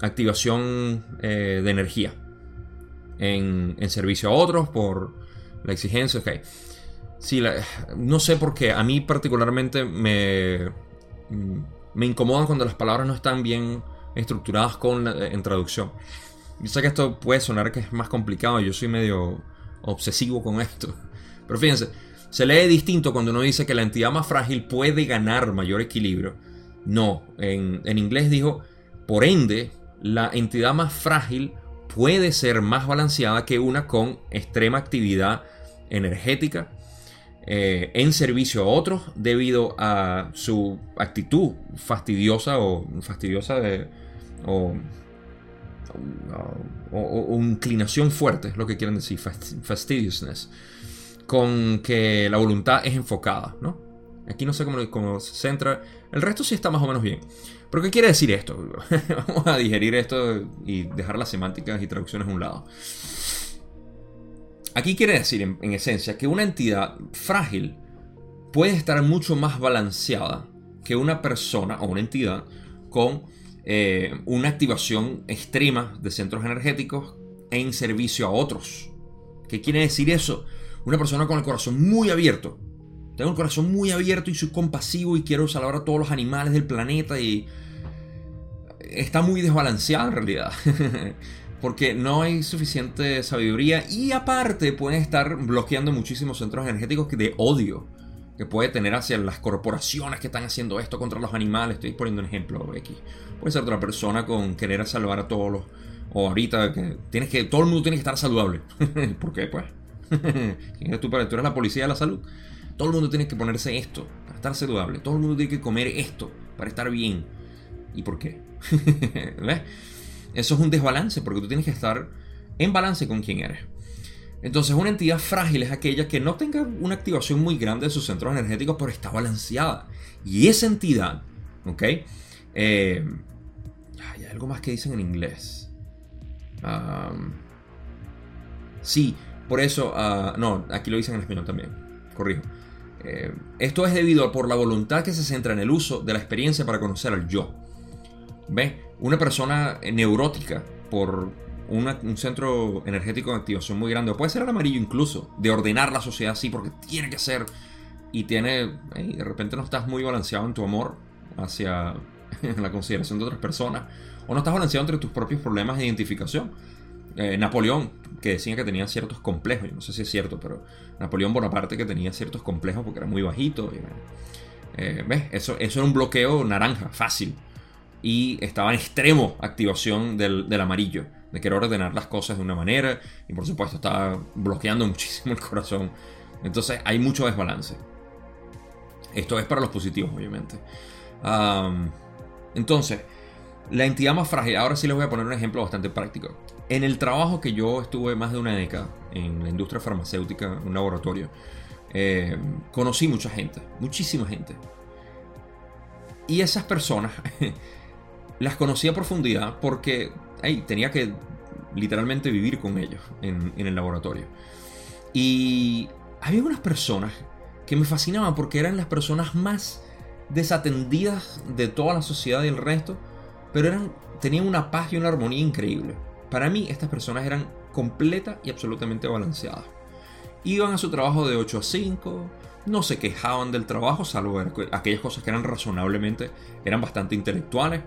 activación de energía en, en, servicio a otros por la exigencia. Ok. Sí, no sé por qué. A mí particularmente me, me incomoda cuando las palabras no están bien estructuradas con en traducción. Yo sé que esto puede sonar que es más complicado. Yo soy medio obsesivo con esto. Pero fíjense, se lee distinto cuando uno dice que la entidad más frágil puede ganar mayor equilibrio. No, en, en inglés dijo, por ende, la entidad más frágil puede ser más balanceada que una con extrema actividad energética eh, en servicio a otros debido a su actitud fastidiosa o fastidiosa de, o, inclinación fuerte, es lo que quieren decir, fastidiousness, con que la voluntad es enfocada, ¿no? Aquí no sé cómo, cómo, se centra. El resto sí está más o menos bien. ¿Pero qué quiere decir esto? Vamos a digerir esto y dejar las semánticas y traducciones a un lado. Aquí quiere decir, en, esencia, que una entidad frágil puede estar mucho más balanceada que una persona o una entidad con eh, una activación extrema de centros energéticos en servicio a otros. ¿Qué quiere decir eso? Una persona con el corazón muy abierto. Tengo el corazón muy abierto y soy compasivo y quiero salvar a todos los animales del planeta y está muy desbalanceada en realidad. porque no hay suficiente sabiduría y aparte pueden estar bloqueando muchísimos centros energéticos de odio que puede tener hacia las corporaciones que están haciendo esto contra los animales. Estoy poniendo un ejemplo X. Puede ser otra persona con querer salvar a todos los. O ahorita que tienes que. Todo el mundo tiene que estar saludable. ¿Por qué, pues? ¿Quién tú para? Tú eres la policía de la salud. Todo el mundo tiene que ponerse esto para estar saludable. Todo el mundo tiene que comer esto para estar bien. ¿Y por qué? ¿Ves? Eso es un desbalance porque tú tienes que estar en balance con quién eres. Entonces una entidad frágil es aquella que no tenga una activación muy grande de sus centros energéticos, pero está balanceada. Y esa entidad, ¿ok? Eh, hay algo más que dicen en inglés. sí, por eso, ah, no, aquí lo dicen en español también, corrijo. Eh, esto es debido a por la voluntad que se centra en el uso de la experiencia para conocer al yo. ¿Ves? Una persona neurótica por un centro energético de activación muy grande, o puede ser el amarillo incluso, de ordenar la sociedad así porque tiene que ser, y tiene, de repente no estás muy balanceado en tu amor hacia la consideración de otras personas, o no estás balanceado entre tus propios problemas de identificación. Eh, Napoleón, que decía que tenía ciertos complejos, no sé si es cierto, pero Napoleón Bonaparte que tenía ciertos complejos porque era muy bajito. Eh, ¿Ves? Eso, eso era un bloqueo naranja, fácil y estaba en extremo activación del, amarillo, de querer ordenar las cosas de una manera y por supuesto estaba bloqueando muchísimo el corazón. Entonces hay mucho desbalance. Esto es para los positivos, obviamente. entonces, la entidad más frágil, ahora sí les voy a poner un ejemplo bastante práctico. En el trabajo que yo estuve más de una década en la industria farmacéutica, un laboratorio, eh, conocí mucha gente, muchísima gente. Y esas personas las conocí a profundidad porque tenía que literalmente vivir con ellos en, el laboratorio. Y había unas personas que me fascinaban porque eran las personas más desatendidas de toda la sociedad y el resto, pero eran, tenían una paz y una armonía increíble. Para mí estas personas eran completa y absolutamente balanceadas. Iban a su trabajo de 8 a 5, no se quejaban del trabajo, salvo aquellas cosas que eran razonablemente, eran bastante intelectuales,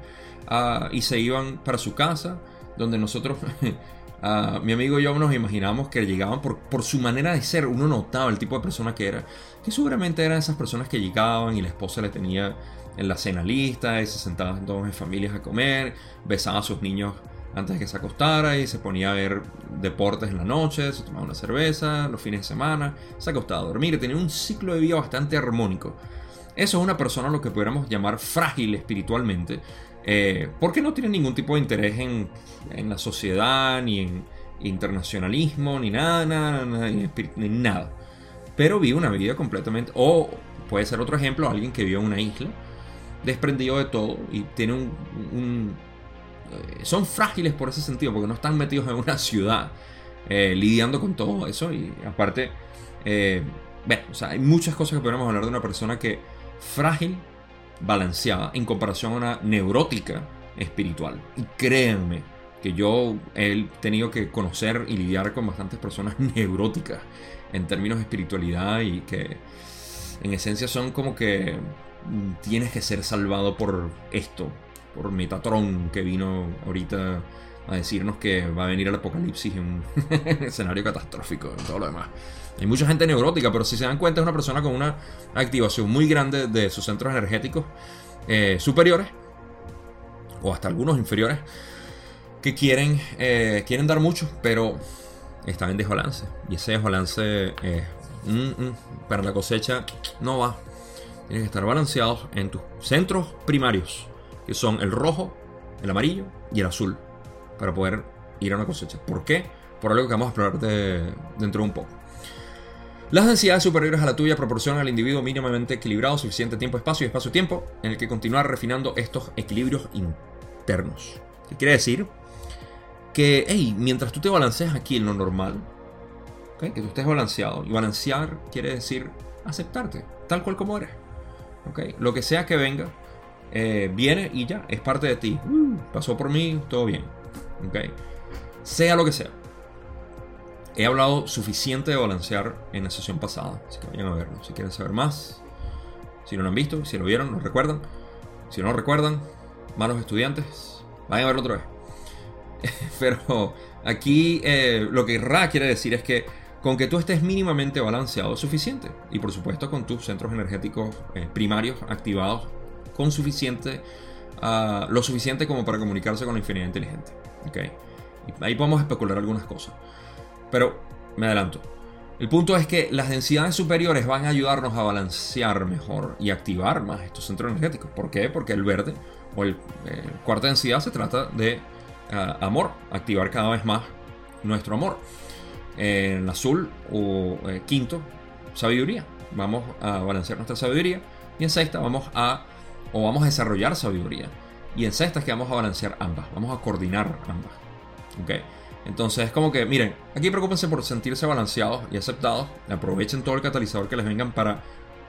ah, y se iban para su casa, donde nosotros, mi amigo y yo nos imaginábamos que llegaban por, por su manera de ser, uno notaba el tipo de persona que era, que seguramente eran esas personas que llegaban y la esposa le tenía en la cena lista y se sentaban todos en familias a comer, besaba a sus niños antes de que se acostara y se ponía a ver deportes en la noche, se tomaba una cerveza los fines de semana, se acostaba a dormir, tenía un ciclo de vida bastante armónico. Eso es una persona lo que pudiéramos llamar frágil espiritualmente, eh, porque no tiene ningún tipo de interés en, la sociedad, ni en internacionalismo, ni nada, nada, nada, ni, nada. Pero vive una vida completamente, o puede ser otro ejemplo, alguien que vive en una isla, desprendido de todo y tiene un eh, son frágiles por ese sentido, porque no están metidos en una ciudad eh, lidiando con todo eso. Y aparte, eh, hay muchas cosas que podemos hablar de una persona que frágil, balanceada, en comparación a una neurótica espiritual. Y créanme que yo he tenido que conocer y lidiar con bastantes personas neuróticas en términos de espiritualidad y que en esencia son como que mm, tienes que ser salvado por esto, por Metatron que vino ahorita a decirnos que va a venir el apocalipsis en un escenario catastrófico y todo lo demás. Hay mucha gente neurótica, pero si se dan cuenta es una persona con una activación muy grande de sus centros energéticos eh, superiores o hasta algunos inferiores que quieren, eh, quieren dar mucho, pero están en desbalance. Y ese desbalance eh, mm, mm, para la cosecha no va. Tienes que estar balanceados en tus centros primarios que son el rojo, el amarillo y el azul, para poder ir a una cosecha. ¿Por qué? Por algo que vamos a explorar dentro de un poco. Las densidades superiores a la tuya proporcionan al individuo mínimamente equilibrado suficiente tiempo-espacio y espacio-tiempo en el que continuar refinando estos equilibrios internos. ¿Qué quiere decir? Que, hey, mientras tú te balanceas aquí en lo normal, que tú estés balanceado, y balancear quiere decir aceptarte, tal cual como eres. Lo que sea que venga, eh, viene y ya, es parte de ti. Uh, pasó por mí, todo bien. Okay. Sea lo que sea. He hablado suficiente de balancear en la sesión pasada, así que vayan a verlo. Si quieren saber más, si no lo han visto, si lo vieron, lo recuerdan. Si no lo recuerdan, malos estudiantes, vayan a verlo otra vez. Pero aquí eh, lo que Ra quiere decir es que con que tú estés mínimamente balanceado es suficiente. Y por supuesto con tus centros energéticos eh, primarios activados con suficiente, ah, lo suficiente como para comunicarse con la infinidad inteligente. ¿okay? ahí podemos especular algunas cosas. Pero me adelanto. El punto es que las densidades superiores van a ayudarnos a balancear mejor y activar más estos centros energéticos. ¿Por qué? Porque el verde o el, eh, cuarta densidad se trata de ah, amor, activar cada vez más nuestro amor. En el azul o eh, quinto, sabiduría. Vamos a balancear nuestra sabiduría. Y en sexta vamos a o vamos a desarrollar sabiduría. Y en sextas que vamos a balancear ambas, vamos a coordinar ambas. ¿Ok? Entonces es como que, miren, aquí preocupense por sentirse balanceados y aceptados. Aprovechen todo el catalizador que les vengan para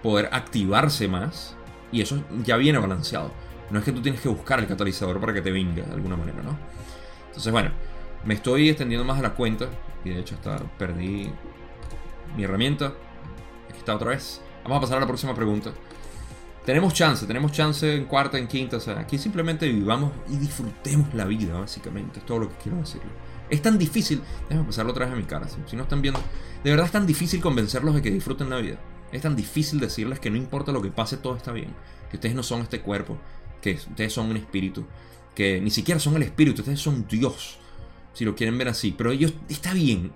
poder activarse más. Y eso ya viene balanceado. No es que tú tienes que buscar el catalizador para que te venga de alguna manera, ¿no? Entonces, bueno, me estoy extendiendo más a la cuenta. Y de hecho hasta perdí mi herramienta. Aquí está otra vez. Vamos a pasar a la próxima pregunta. Tenemos chance, tenemos chance en cuarta, en quinta. O sea, aquí simplemente vivamos y disfrutemos la vida, básicamente. Es todo lo que quiero decirlo. Es tan difícil. Déjame pasarlo otra vez a mi cara. Si, no están viendo. De verdad es tan difícil convencerlos de que disfruten la vida. Es tan difícil decirles que no importa lo que pase, todo está bien. Que ustedes no son este cuerpo. Que ustedes son un espíritu. Que ni siquiera son el espíritu. Ustedes son Dios. Si lo quieren ver así. Pero ellos. Está bien.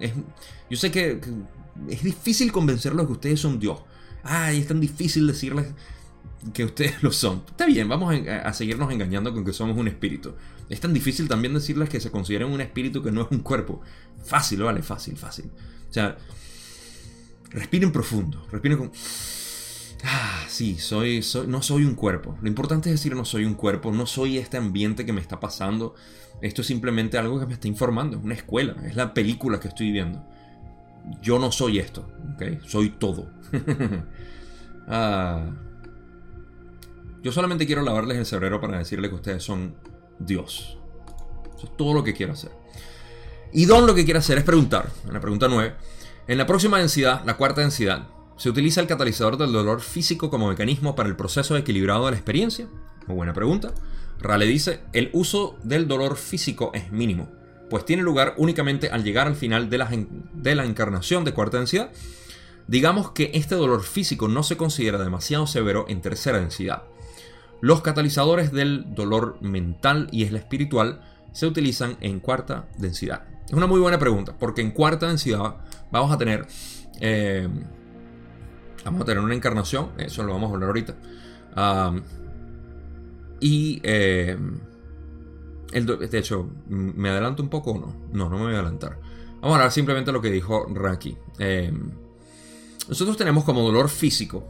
yo sé que, que es difícil convencerlos de que ustedes son Dios. Ay, es tan difícil decirles que ustedes lo son. Está bien, vamos a, seguirnos engañando con que somos un espíritu. Es tan difícil también decirles que se consideren un espíritu que no es un cuerpo. Fácil, vale, fácil, fácil. O sea, respiren profundo, respiren con... Ah, sí, soy, soy, no soy un cuerpo. Lo importante es decir no soy un cuerpo, no soy este ambiente que me está pasando. Esto es simplemente algo que me está informando, es una escuela, es la película que estoy viendo. Yo no soy esto, ¿ok? Soy todo. ah, yo solamente quiero lavarles el cerebro para decirles que ustedes son Dios. Eso es todo lo que quiero hacer. Y Don lo que quiere hacer es preguntar, en la pregunta 9, en la próxima densidad, la cuarta densidad, ¿se utiliza el catalizador del dolor físico como mecanismo para el proceso equilibrado de la experiencia? Muy buena pregunta. Rale dice, el uso del dolor físico es mínimo. pues tiene lugar únicamente al llegar al final de la, de la encarnación de cuarta densidad. Digamos que este dolor físico no se considera demasiado severo en tercera densidad. Los catalizadores del dolor mental y el espiritual se utilizan en cuarta densidad. Es una muy buena pregunta, porque en cuarta densidad vamos a tener eh, vamos a tener una encarnación, eso lo vamos a hablar ahorita. y eh, de hecho, ¿me adelanto un poco o no? No, no me voy a adelantar. Vamos a hablar simplemente lo que dijo Raki. Eh, nosotros tenemos como dolor físico.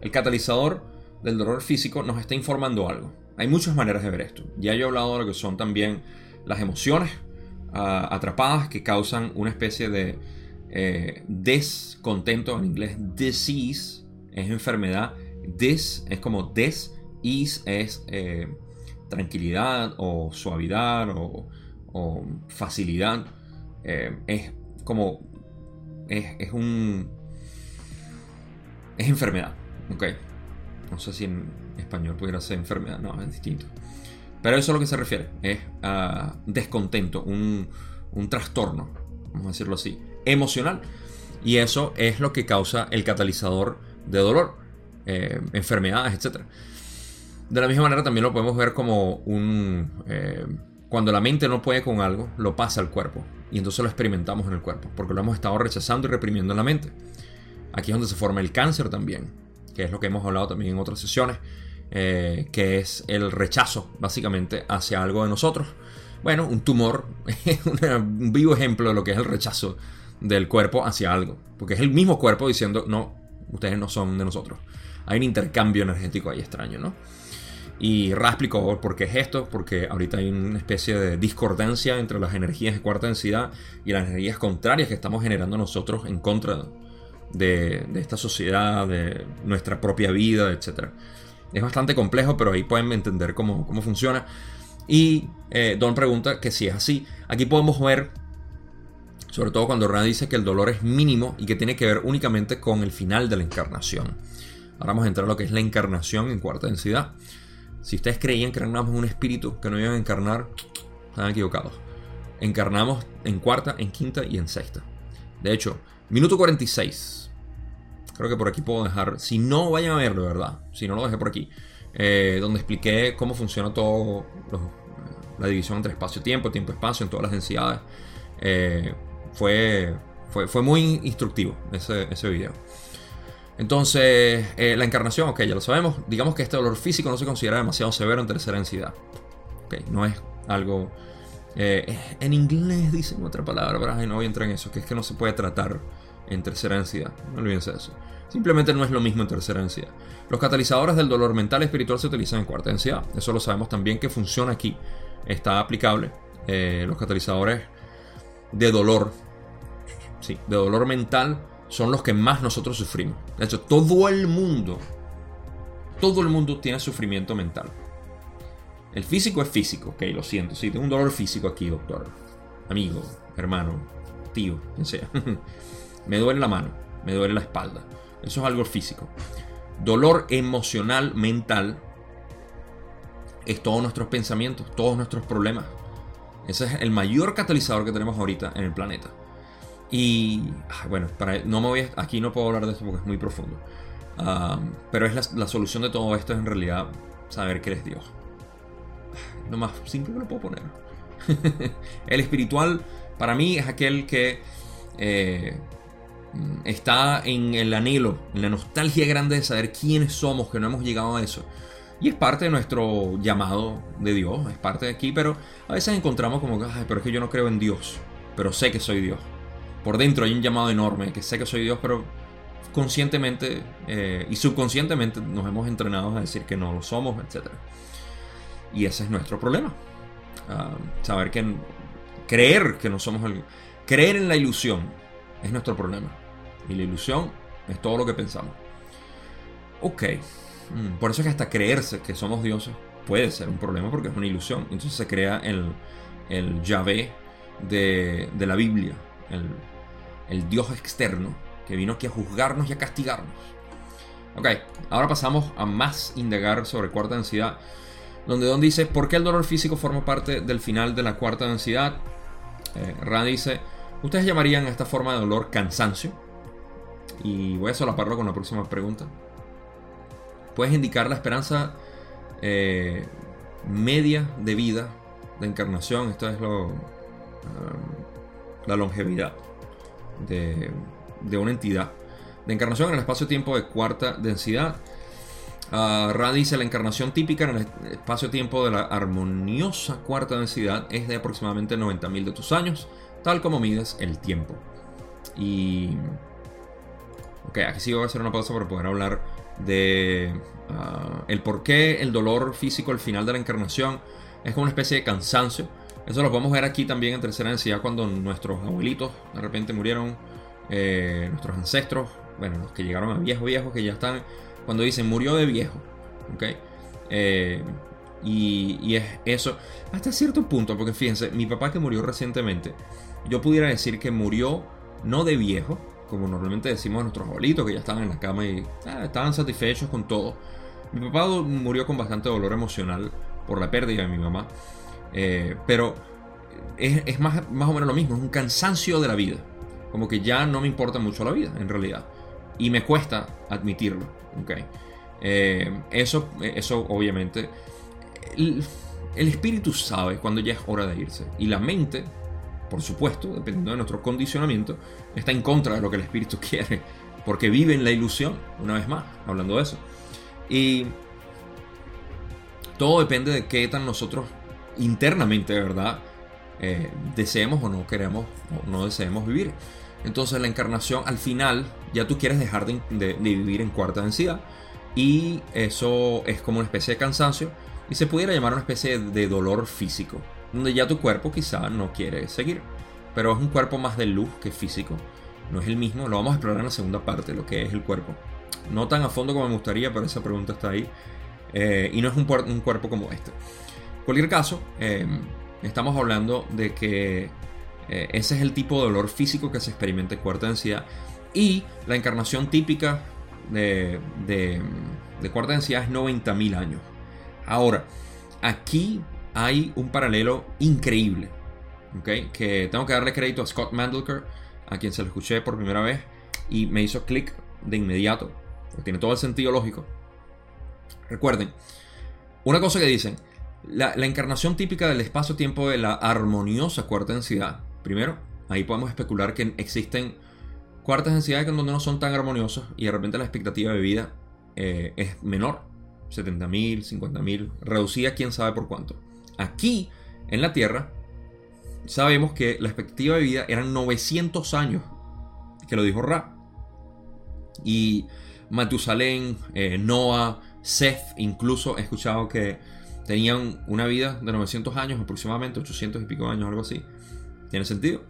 El catalizador del dolor físico nos está informando algo. Hay muchas maneras de ver esto. Ya he hablado de lo que son también las emociones ah, atrapadas que causan una especie de eh, descontento en inglés. Disease es enfermedad. This es como des. Ease es eh, tranquilidad o suavidad o, facilidad. Eh, es como. Es, un. Es enfermedad. Ok. No sé si en español pudiera ser enfermedad. No, es distinto. Pero eso es lo que se refiere. Es a descontento. Un, un trastorno. Vamos a decirlo así. Emocional. Y eso es lo que causa el catalizador de dolor. Eh, enfermedades, etc. De la misma manera también lo podemos ver como un... Eh, cuando la mente no puede con algo, lo pasa al cuerpo. Y entonces lo experimentamos en el cuerpo, porque lo hemos estado rechazando y reprimiendo en la mente. Aquí es donde se forma el cáncer también, que es lo que hemos hablado también en otras sesiones, eh, que es el rechazo básicamente hacia algo de nosotros. Bueno, un tumor es un vivo ejemplo de lo que es el rechazo del cuerpo hacia algo, porque es el mismo cuerpo diciendo, no, ustedes no son de nosotros. Hay un intercambio energético ahí extraño, ¿no? Y Ra explicó por qué es esto, porque ahorita hay una especie de discordancia entre las energías de cuarta densidad y las energías contrarias que estamos generando nosotros en contra de, esta sociedad, de nuestra propia vida, etc. Es bastante complejo, pero ahí pueden entender cómo, funciona. Y eh, Don pregunta que si es así. Aquí podemos ver, sobre todo cuando Ra dice que el dolor es mínimo y que tiene que ver únicamente con el final de la encarnación. Ahora vamos a entrar a lo que es la encarnación en cuarta densidad. Si ustedes creían que encarnamos un espíritu que no iban a encarnar, están equivocados. Encarnamos en cuarta, en quinta y en sexta. De hecho, minuto 46. Creo que por aquí puedo dejar. Si no, vayan a verlo, ¿verdad? Si no, lo dejé por aquí. Eh, donde expliqué cómo funciona todo la división entre espacio-tiempo, tiempo-espacio en todas las densidades. Eh, fue, fue, fue, muy instructivo ese, ese video. Entonces, eh, la encarnación, ok, ya lo sabemos. Digamos que este dolor físico no se considera demasiado severo en tercera densidad. Ok, no es algo. En inglés dicen otra palabra, pero no voy a entrar en eso, que es que no se puede tratar en tercera densidad. No olvídense de eso. Simplemente no es lo mismo en tercera densidad. Los catalizadores del dolor mental y espiritual se utilizan en cuarta densidad. Eso lo sabemos también que funciona aquí. Está aplicable. Eh, los catalizadores de dolor. Sí, de dolor mental son los que más nosotros sufrimos. De hecho, todo el mundo, todo el mundo tiene sufrimiento mental. El físico es físico, ok, lo siento. Sí, tengo un dolor físico aquí, doctor. Amigo, hermano, tío, quien sea. me duele la mano, me duele la espalda. Eso es algo físico. Dolor emocional, mental, es todos nuestros pensamientos, todos nuestros problemas. Ese es el mayor catalizador que tenemos ahorita en el planeta. Y ah, bueno, para, no me voy aquí no puedo hablar de esto porque es muy profundo. pero es la, solución de todo esto es en realidad saber que eres Dios. Lo más simple que lo puedo poner. el espiritual para mí es aquel que eh, está en el anhelo, en la nostalgia grande de saber quiénes somos, que no hemos llegado a eso. Y es parte de nuestro llamado de Dios, es parte de aquí, pero a veces encontramos como que, pero es que yo no creo en Dios, pero sé que soy Dios por dentro hay un llamado enorme, que sé que soy Dios, pero conscientemente eh, y subconscientemente nos hemos entrenado a decir que no lo somos, etc. Y ese es nuestro problema. Ah, saber que creer que no somos el... Creer en la ilusión es nuestro problema. Y la ilusión es todo lo que pensamos. Ok. Mm, por eso es que hasta creerse que somos dioses puede ser un problema porque es una ilusión. Entonces se crea el, el Yahvé de, de la Biblia. El, el Dios externo, que vino aquí a juzgarnos y a castigarnos. Ok, ahora pasamos a más indagar sobre cuarta densidad, donde Don dice, ¿por qué el dolor físico forma parte del final de la cuarta densidad? Eh, Ra dice, ¿ustedes llamarían a esta forma de dolor cansancio? Y voy a solaparlo con la próxima pregunta. ¿Puedes indicar la esperanza eh, media de vida de encarnación? Esto es lo, um, la longevidad de, de una entidad. De encarnación en el espacio-tiempo de cuarta densidad Uh, Ra dice la encarnación típica en el espacio-tiempo de la armoniosa cuarta densidad es de aproximadamente 90.000 de tus años, tal como mides el tiempo. Y... Ok, aquí sí voy a hacer una pausa para poder hablar de uh, el por qué el dolor físico al final de la encarnación es como una especie de cansancio. Eso lo podemos ver aquí también en tercera densidad cuando nuestros abuelitos de repente murieron, eh, nuestros ancestros, bueno, los que llegaron a viejos viejos que ya están cuando dicen murió de viejo. ¿Ok? Eh, y, es eso hasta cierto punto, porque fíjense, mi papá que murió recientemente, yo pudiera decir que murió no de viejo, como normalmente decimos a nuestros abuelitos que ya estaban en la cama y ah, estaban satisfechos con todo. Mi papá murió con bastante dolor emocional por la pérdida de mi mamá, eh, pero es, más, más o menos lo mismo, es un cansancio de la vida, como que ya no me importa mucho la vida en realidad, y me cuesta admitirlo. Okay. Eh, eso, eso obviamente, el, espíritu sabe cuando ya es hora de irse. Y la mente, por supuesto, dependiendo de nuestro condicionamiento, está en contra de lo que el espíritu quiere. Porque vive en la ilusión, una vez más, hablando de eso. Y todo depende de qué tan nosotros internamente, verdad, eh, deseemos o no queremos o no deseemos vivir. Entonces la encarnación al final ya tú quieres dejar de, vivir en cuarta densidad y eso es como una especie de cansancio y se pudiera llamar una especie de dolor físico, donde ya tu cuerpo quizá no quiere seguir, pero es un cuerpo más de luz que físico, no es el mismo, lo vamos a explorar en la segunda parte, lo que es el cuerpo. No tan a fondo como me gustaría, pero esa pregunta está ahí. Eh, y no es un, cuerpo como este. En cualquier caso, eh, estamos hablando de que eh, ese es el tipo de dolor físico que se experimenta en cuarta densidad. Y la encarnación típica de, cuarta densidad es 90.000 años. Ahora, aquí hay un paralelo increíble. Que tengo que darle crédito a Scott Mandelker, a quien se lo escuché por primera vez y me hizo clic de inmediato. tiene todo el sentido lógico. Recuerden, una cosa que dicen, la, encarnación típica del espacio-tiempo de la armoniosa cuarta densidad Primero, ahí podemos especular que existen cuartas densidades que donde no son tan armoniosas y de repente la expectativa de vida eh, es menor, 70.000, 50.000, reducida quién sabe por cuánto. Aquí, en la Tierra, sabemos que la expectativa de vida eran 900 años, que lo dijo Ra. Y Matusalén, eh, Noah, Seth, incluso he escuchado que tenían una vida de 900 años, aproximadamente 800 y pico años, algo así. ¿Tiene sentido?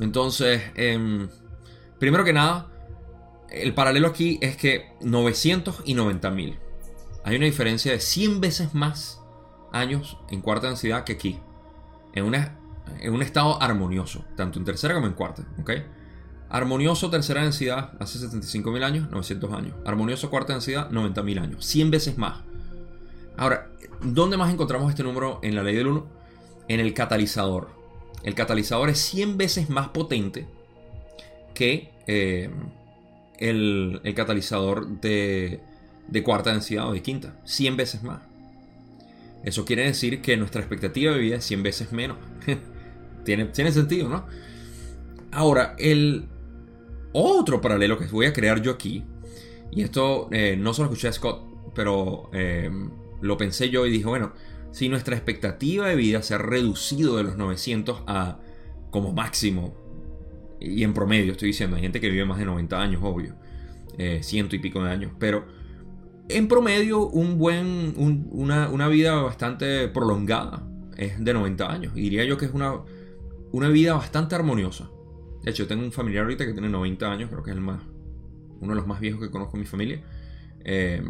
Entonces, em, primero que nada, el paralelo aquí es que 900 y 90.000. Hay una diferencia de 100 veces más años en cuarta densidad que aquí. En, una, en un estado armonioso, tanto en tercera como en cuarta. ¿ok? Armonioso tercera densidad hace 75.000 años, 900 años. Armonioso cuarta densidad, 90.000 años. 100 veces más. Ahora, ¿dónde más encontramos este número en la ley del 1? En el catalizador el catalizador es 100 veces más potente que eh, el, catalizador de, cuarta densidad o de quinta. 100 veces más. Eso quiere decir que nuestra expectativa de vida es 100 veces menos. tiene, tiene sentido, ¿no? Ahora, el otro paralelo que voy a crear yo aquí, y esto eh, no solo escuché a Scott, pero eh, lo pensé yo y dije, bueno, si nuestra expectativa de vida se ha reducido de los 900 a como máximo, y en promedio estoy diciendo, hay gente que vive más de 90 años, obvio, eh, ciento y pico de años, pero en promedio un buen, una, vida bastante prolongada es de 90 años. Y diría yo que es una, una vida bastante armoniosa. De hecho, tengo un familiar ahorita que tiene 90 años, creo que es el más, uno de los más viejos que conozco en mi familia. Eh,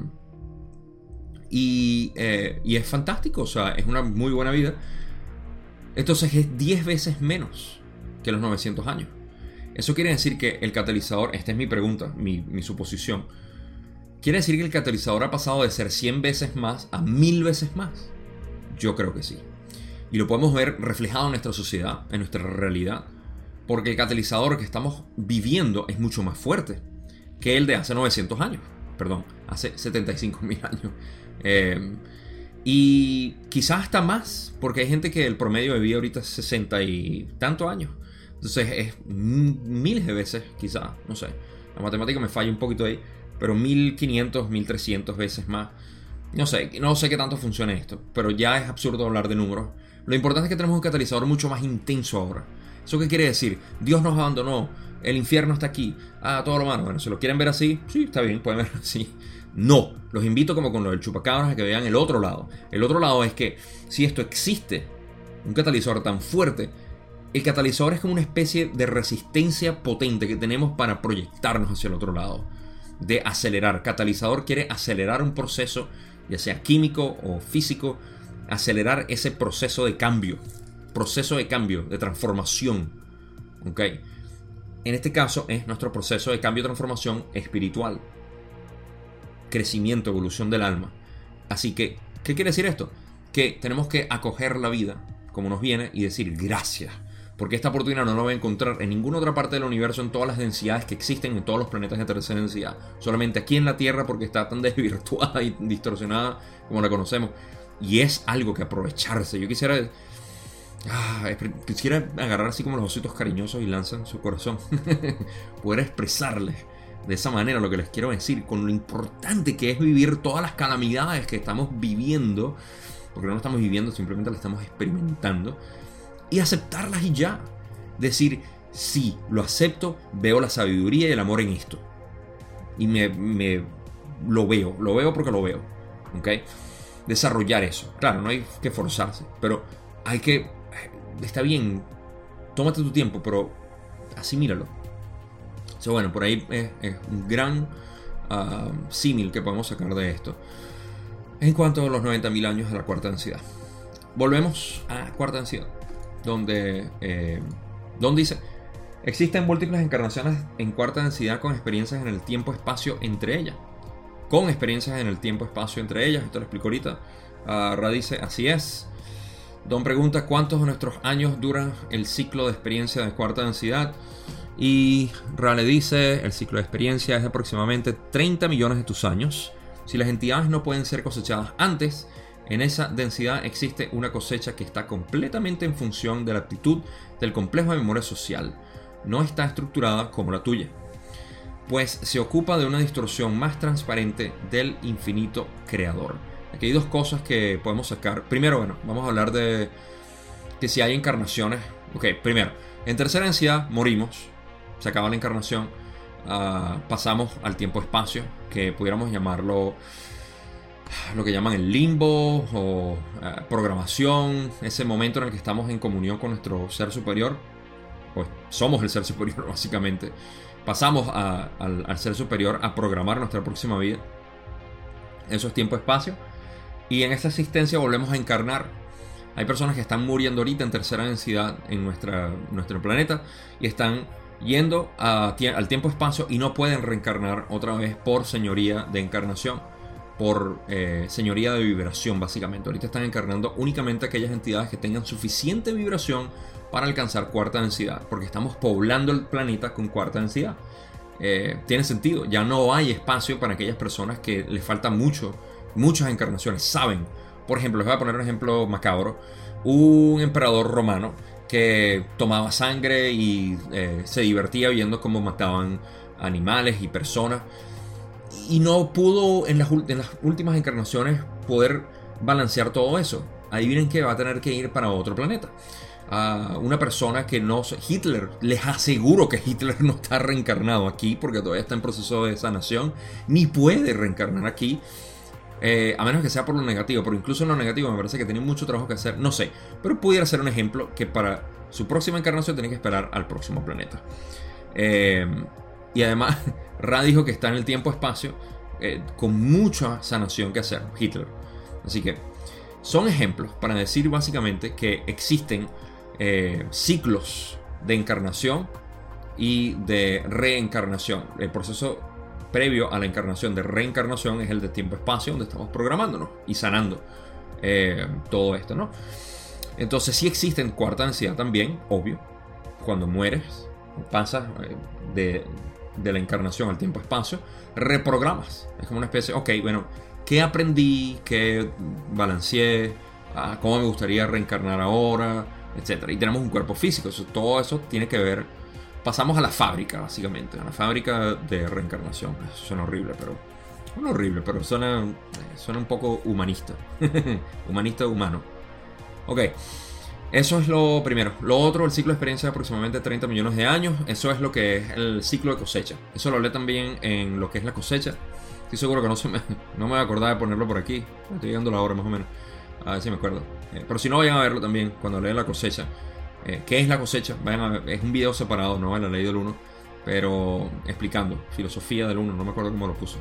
eh, y, es fantástico, o sea, es una muy buena vida. Entonces es 10 veces menos que los 900 años. Eso quiere decir que el catalizador, esta es mi pregunta, mi, suposición, quiere decir que el catalizador ha pasado de ser 100 veces más a 1000 veces más. Yo creo que sí. Y lo podemos ver reflejado en nuestra sociedad, en nuestra realidad. Porque el catalizador que estamos viviendo es mucho más fuerte que el de hace 900 años. Perdón, hace 75 mil años. Eh, y quizás hasta más, porque hay gente que el promedio de vida ahorita es 60 y tantos años. Entonces es miles de veces, quizás, no sé. La matemática me falla un poquito ahí, pero 1500, 1300 veces más. No sé, no sé qué tanto funciona esto, pero ya es absurdo hablar de números. Lo importante es que tenemos un catalizador mucho más intenso ahora. ¿Eso qué quiere decir? Dios nos abandonó, el infierno está aquí, ah, todo lo malo. Bueno, si lo quieren ver así, sí, está bien, pueden verlo así. No, los invito como con lo del chupacabras a que vean el otro lado. El otro lado es que si esto existe, un catalizador tan fuerte, el catalizador es como una especie de resistencia potente que tenemos para proyectarnos hacia el otro lado, de acelerar. Catalizador quiere acelerar un proceso, ya sea químico o físico, acelerar ese proceso de cambio, proceso de cambio, de transformación. ¿Ok? En este caso es nuestro proceso de cambio y transformación espiritual. Crecimiento, evolución del alma. Así que, ¿qué quiere decir esto? Que tenemos que acoger la vida como nos viene y decir gracias. Porque esta oportunidad no la voy a encontrar en ninguna otra parte del universo en todas las densidades que existen en todos los planetas de tercera densidad. Solamente aquí en la Tierra porque está tan desvirtuada y distorsionada como la conocemos. Y es algo que aprovecharse. Yo quisiera. Ah, quisiera agarrar así como los ositos cariñosos y lanzan su corazón. Poder expresarles de esa manera lo que les quiero decir. Con lo importante que es vivir todas las calamidades que estamos viviendo. Porque no lo estamos viviendo, simplemente las estamos experimentando. Y aceptarlas y ya. Decir, sí, lo acepto, veo la sabiduría y el amor en esto. Y me, me lo veo, lo veo porque lo veo. ¿Ok? desarrollar eso. Claro, no hay que forzarse, pero hay que... Está bien, tómate tu tiempo, pero asimílalo. So, bueno, por ahí es, un gran ah, símil que podemos sacar de esto. En cuanto a los 90.000 años de la cuarta densidad. Volvemos a cuarta densidad, donde, eh, donde dice, existen múltiples encarnaciones en cuarta densidad con experiencias en el tiempo-espacio entre ellas con experiencias en el tiempo-espacio entre ellas. Esto lo explico ahorita. Uh, Ra dice, así es. Don pregunta cuántos de nuestros años dura el ciclo de experiencia de cuarta densidad. Y Ra le dice, el ciclo de experiencia es de aproximadamente 30 millones de tus años. Si las entidades no pueden ser cosechadas antes, en esa densidad existe una cosecha que está completamente en función de la actitud del complejo de memoria social. No está estructurada como la tuya pues se ocupa de una distorsión más transparente del infinito creador. Aquí hay dos cosas que podemos sacar. Primero, bueno, vamos a hablar de que si hay encarnaciones. Ok, primero, en tercera densidad morimos, se acaba la encarnación, ah, pasamos al tiempo-espacio, que pudiéramos llamarlo lo que llaman el limbo o ah, programación, ese momento en el que estamos en comunión con nuestro ser superior, pues somos el ser superior básicamente pasamos al, ser superior a programar nuestra próxima vida. Eso es tiempo-espacio. Y en esa existencia volvemos a encarnar. Hay personas que están muriendo ahorita en tercera densidad en nuestra, nuestro planeta y están yendo al tiempo-espacio y no pueden reencarnar otra vez por señoría de encarnación, por eh, señoría de vibración básicamente. Ahorita están encarnando únicamente aquellas entidades que tengan suficiente vibración para alcanzar cuarta densidad, porque estamos poblando el planeta con cuarta densidad. Eh, tiene sentido, ya no hay espacio para aquellas personas que les falta mucho, muchas encarnaciones, saben. Por ejemplo, les voy a poner un ejemplo macabro. Un emperador romano que tomaba sangre y eh, se divertía viendo cómo mataban animales y personas. Y no pudo en las, últimas encarnaciones poder balancear todo eso. Adivinen que va a tener que ir para otro planeta a una persona que no... Hitler, les aseguro que Hitler no está reencarnado aquí porque todavía está en proceso de sanación, ni puede reencarnar aquí. Eh, a menos que sea por lo negativo, pero incluso en lo negativo me parece que tiene mucho trabajo que hacer, no sé, pero pudiera ser un ejemplo que para su próxima encarnación tiene que esperar al próximo planeta. Eh, y además, Ra dijo que está en el tiempo-espacio eh, con mucha sanación que hacer, Hitler. Así que son ejemplos para decir básicamente que existen eh, ciclos de encarnación y de reencarnación. El proceso previo a la encarnación de reencarnación es el de tiempo-espacio, donde estamos programándonos y sanando eh, todo esto, ¿no? Entonces sí existe en cuarta densidad también, obvio. Cuando mueres, pasas de, de la encarnación al tiempo-espacio, reprogramas. Es como una especie, ok, bueno, ¿qué aprendí? ¿Qué balanceé? Ah, ¿Cómo me gustaría reencarnar ahora? Etcétera. Y tenemos un cuerpo físico. todo eso tiene que ver. Pasamos a la fábrica, básicamente. A la fábrica de reencarnación. Eso suena horrible, pero. No horrible, pero suena, suena un poco humanista. humanista humano. Ok. Eso es lo primero. Lo otro, el ciclo de experiencia de aproximadamente 30 millones de años. Eso es lo que es el ciclo de cosecha. Eso lo lee también en lo que es la cosecha. Estoy seguro que no, se me, no me voy a acordar de ponerlo por aquí. Estoy llegando la hora más o menos. A ver si me acuerdo. Eh, pero si no, vayan a verlo también cuando leen la cosecha. Eh, ¿Qué es la cosecha? Vayan a ver. Es un video separado, no en la ley del 1. Pero explicando. Filosofía del 1. No me acuerdo cómo lo puso.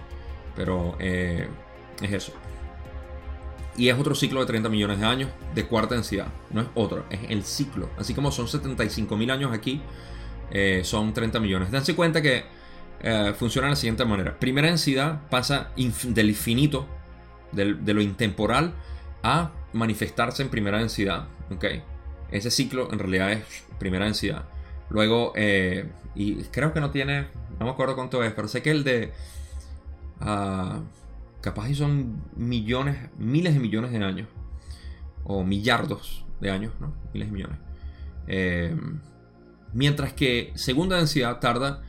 Pero eh, es eso. Y es otro ciclo de 30 millones de años de cuarta densidad. No es otro, es el ciclo. Así como son 75 mil años aquí, eh, son 30 millones. Dense cuenta que eh, funciona de la siguiente manera. Primera densidad pasa del infinito, de lo intemporal, a manifestarse en primera densidad. ¿okay? Ese ciclo en realidad es primera densidad. Luego, eh, y creo que no tiene, no me acuerdo cuánto es, pero sé que el de... Uh, capaz y son millones, miles de millones de años, o millardos de años, ¿no? Miles de millones. Eh, mientras que segunda densidad tarda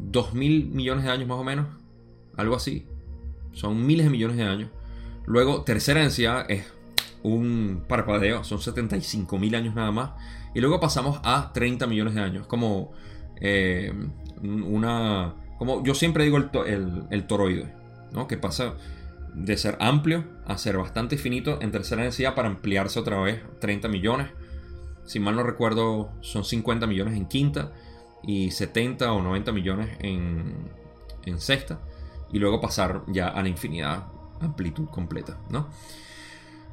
2.000 millones de años más o menos, algo así. Son miles de millones de años. Luego, tercera densidad es un parpadeo, son 75.000 años nada más. Y luego pasamos a 30 millones de años, como eh, una... Como yo siempre digo el, el, el toroide que pasa de ser amplio a ser bastante finito en tercera densidad para ampliarse otra vez 30 millones. Si mal no recuerdo, son 50 millones en quinta y 70 o 90 millones en, sexta. Y luego pasar ya a la infinidad, amplitud completa.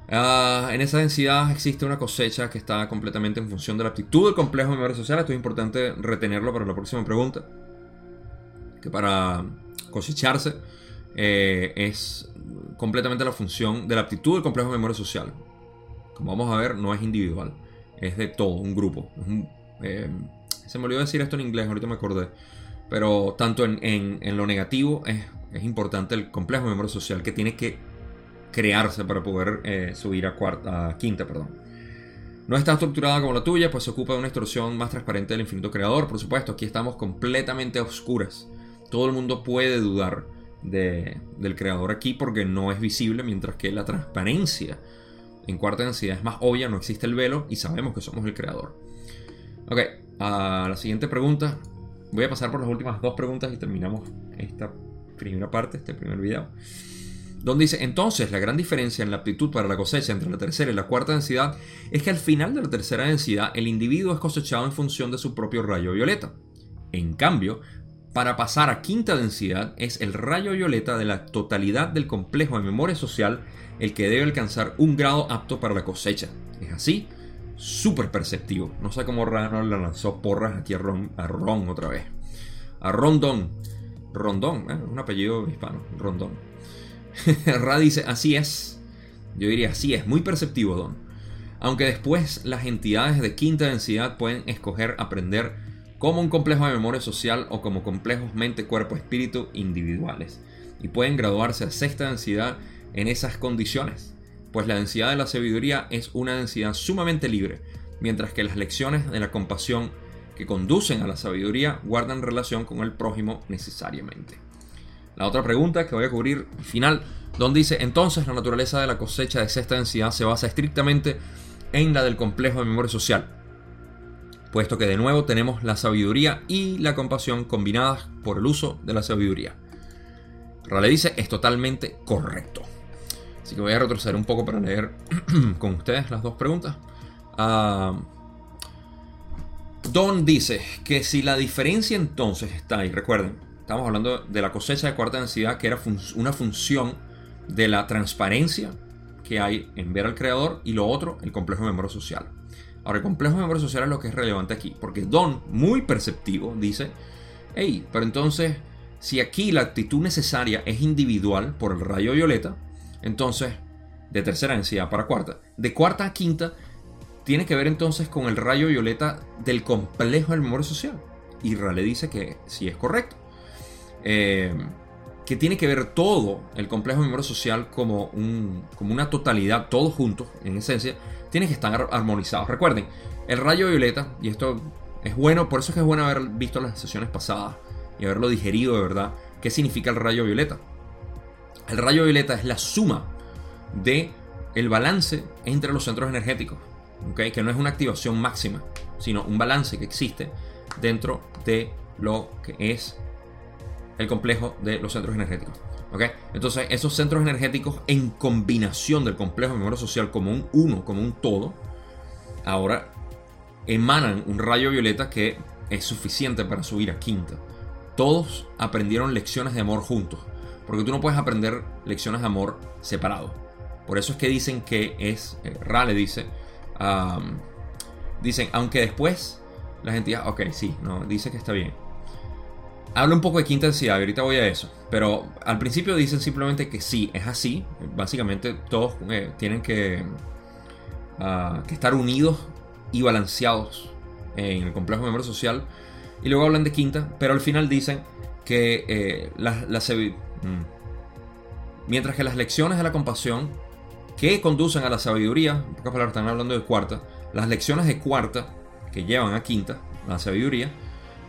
Ah, en esa densidad existe una cosecha que está completamente en función de la aptitud del complejo de memoria social. Esto es importante retenerlo para la próxima pregunta. Que para cosecharse eh, es completamente la función de la aptitud del complejo de memoria social. Como vamos a ver, no es individual, es de todo, un grupo. Eh, se me olvidó decir esto en inglés, ahorita me acordé. Pero tanto en, lo negativo es, importante el complejo de memoria social que tiene que crearse para poder eh, subir a, cuarta, a quinta. Perdón. No está estructurada como la tuya, pues se ocupa de una instrucción más transparente del infinito creador. Por supuesto, aquí estamos completamente a oscuras. Todo el mundo puede dudar del creador aquí porque no es visible, mientras que la transparencia en cuarta densidad es más obvia, no existe el velo y sabemos que somos el creador. Ok, a la siguiente pregunta. Voy a pasar por las últimas dos preguntas y terminamos esta primera parte, este primer video. Donde dice, entonces la gran diferencia en la aptitud para la cosecha entre la tercera y la cuarta densidad es que al final de la tercera densidad el individuo es cosechado en función de su propio rayo violeta. En cambio, para pasar a quinta densidad es el rayo violeta de la totalidad del complejo de memoria social el que debe alcanzar un grado apto para la cosecha. Es así, súper perceptivo. No sé cómo Rano le lanzó porras aquí a Ron, otra vez. A Rondón. Rondón, ¿eh? un apellido hispano. Rondón. Ra dice, así es. Yo diría, así es, muy perceptivo, Don. Aunque después las entidades de quinta densidad pueden escoger aprender como un complejo de memoria social o como complejos mente-cuerpo-espíritu individuales, y pueden graduarse a sexta densidad en esas condiciones, pues la densidad de la sabiduría es una densidad sumamente libre, mientras que las lecciones de la compasión que conducen a la sabiduría guardan relación con el prójimo necesariamente. La otra pregunta que voy a cubrir al final, donde dice entonces la naturaleza de la cosecha de sexta densidad se basa estrictamente en la del complejo de memoria social, puesto que de nuevo tenemos la sabiduría y la compasión combinadas por el uso de la sabiduría. Rale dice, es totalmente correcto. Así que voy a retroceder un poco para leer con ustedes las dos preguntas. Ah, Don dice que si la diferencia entonces está, y recuerden, estamos hablando de la cosecha de cuarta densidad, que era una función de la transparencia que hay en ver al creador, y lo otro, el complejo de memoria social. Ahora, el complejo de memoria social es lo que es relevante aquí, porque Don, muy perceptivo, dice, hey, pero entonces, si aquí la actitud necesaria es individual por el rayo violeta, entonces, de tercera densidad para cuarta, de cuarta a quinta, tiene que ver entonces con el rayo violeta del complejo del memoria social. Y Rale dice que sí es correcto. Eh, que tiene que ver todo el complejo de memoria social como, un, como una totalidad, todos juntos, en esencia, tiene que estar armonizados. Recuerden, el rayo violeta, y esto es bueno, por eso es que es bueno haber visto las sesiones pasadas y haberlo digerido de verdad, qué significa el rayo violeta. El rayo violeta es la suma de el balance entre los centros energéticos, ¿okay? que no es una activación máxima, sino un balance que existe dentro de lo que es el complejo de los centros energéticos. ¿Okay? Entonces, esos centros energéticos en combinación del complejo de memoria social como un uno, como un todo, ahora emanan un rayo violeta que es suficiente para subir a quinta. Todos aprendieron lecciones de amor juntos, porque tú no puedes aprender lecciones de amor separado. Por eso es que dicen que es, eh, Rale dice, dicen, aunque después la gente ok, sí, no, dice que está bien Habla un poco de quinta densidad, ahorita voy a eso. Pero al principio dicen simplemente que sí, es así. Básicamente todos eh, tienen que, ah, que, estar unidos y balanceados en el complejo de memoria social. Y luego hablan de quinta, pero al final dicen que eh, mm, mientras que las lecciones de la compasión que conducen a la sabiduría, en pocas palabras están hablando de cuarta, las lecciones de cuarta que llevan a quinta, la sabiduría,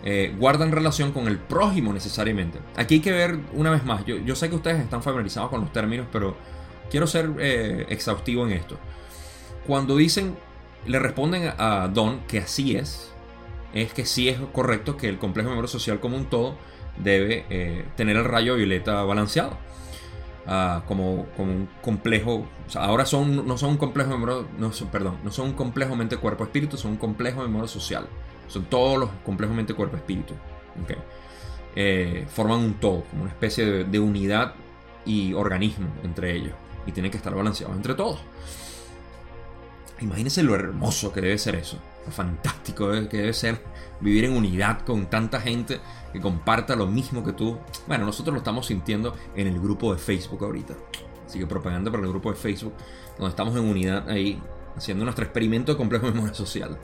eh, guardan relación con el prójimo necesariamente. Aquí hay que ver una vez más, yo, sé que ustedes están familiarizados con los términos, pero quiero ser eh, exhaustivo en esto. Cuando dicen, le responden a Don que así es, es que sí es correcto que el complejo memoria social como un todo debe eh, tener el rayo violeta balanceado. Ah, como, un complejo, ahora son, no son un complejo no, perdón, no son un complejo mente cuerpo espíritu, son un complejo memoria social. Son todos los complejos mente, cuerpo, espíritu. Eh, forman un todo, como una especie de, unidad y organismo entre ellos. Y tienen que estar balanceados entre todos. Imagínense lo hermoso que debe ser eso. Lo fantástico que debe ser vivir en unidad con tanta gente que comparta lo mismo que tú. Bueno, nosotros lo estamos sintiendo en el grupo de Facebook ahorita. Así que propaganda para el grupo de Facebook, donde estamos en unidad ahí, haciendo nuestro experimento de complejo memoria social.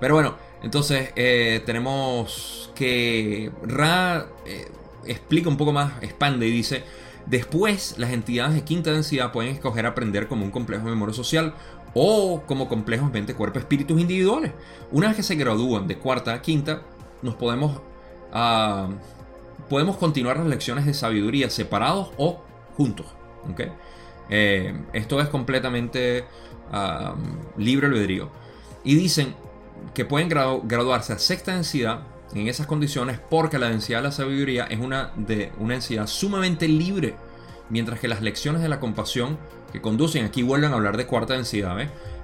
Pero bueno, entonces eh, tenemos que Ra eh, explica un poco más, expande y dice, después las entidades de quinta densidad pueden escoger aprender como un complejo de memoria social o como complejos mente, cuerpo, espíritus individuales. Una vez que se gradúan de cuarta a quinta, nos podemos, ah, podemos continuar las lecciones de sabiduría separados o juntos. ¿okay? Eh, esto es completamente uh, libre albedrío. Y dicen, que pueden graduarse a sexta densidad en esas condiciones porque la densidad de la sabiduría es una, de, una densidad sumamente libre, mientras que las lecciones de la compasión que conducen, aquí vuelven a hablar de cuarta densidad,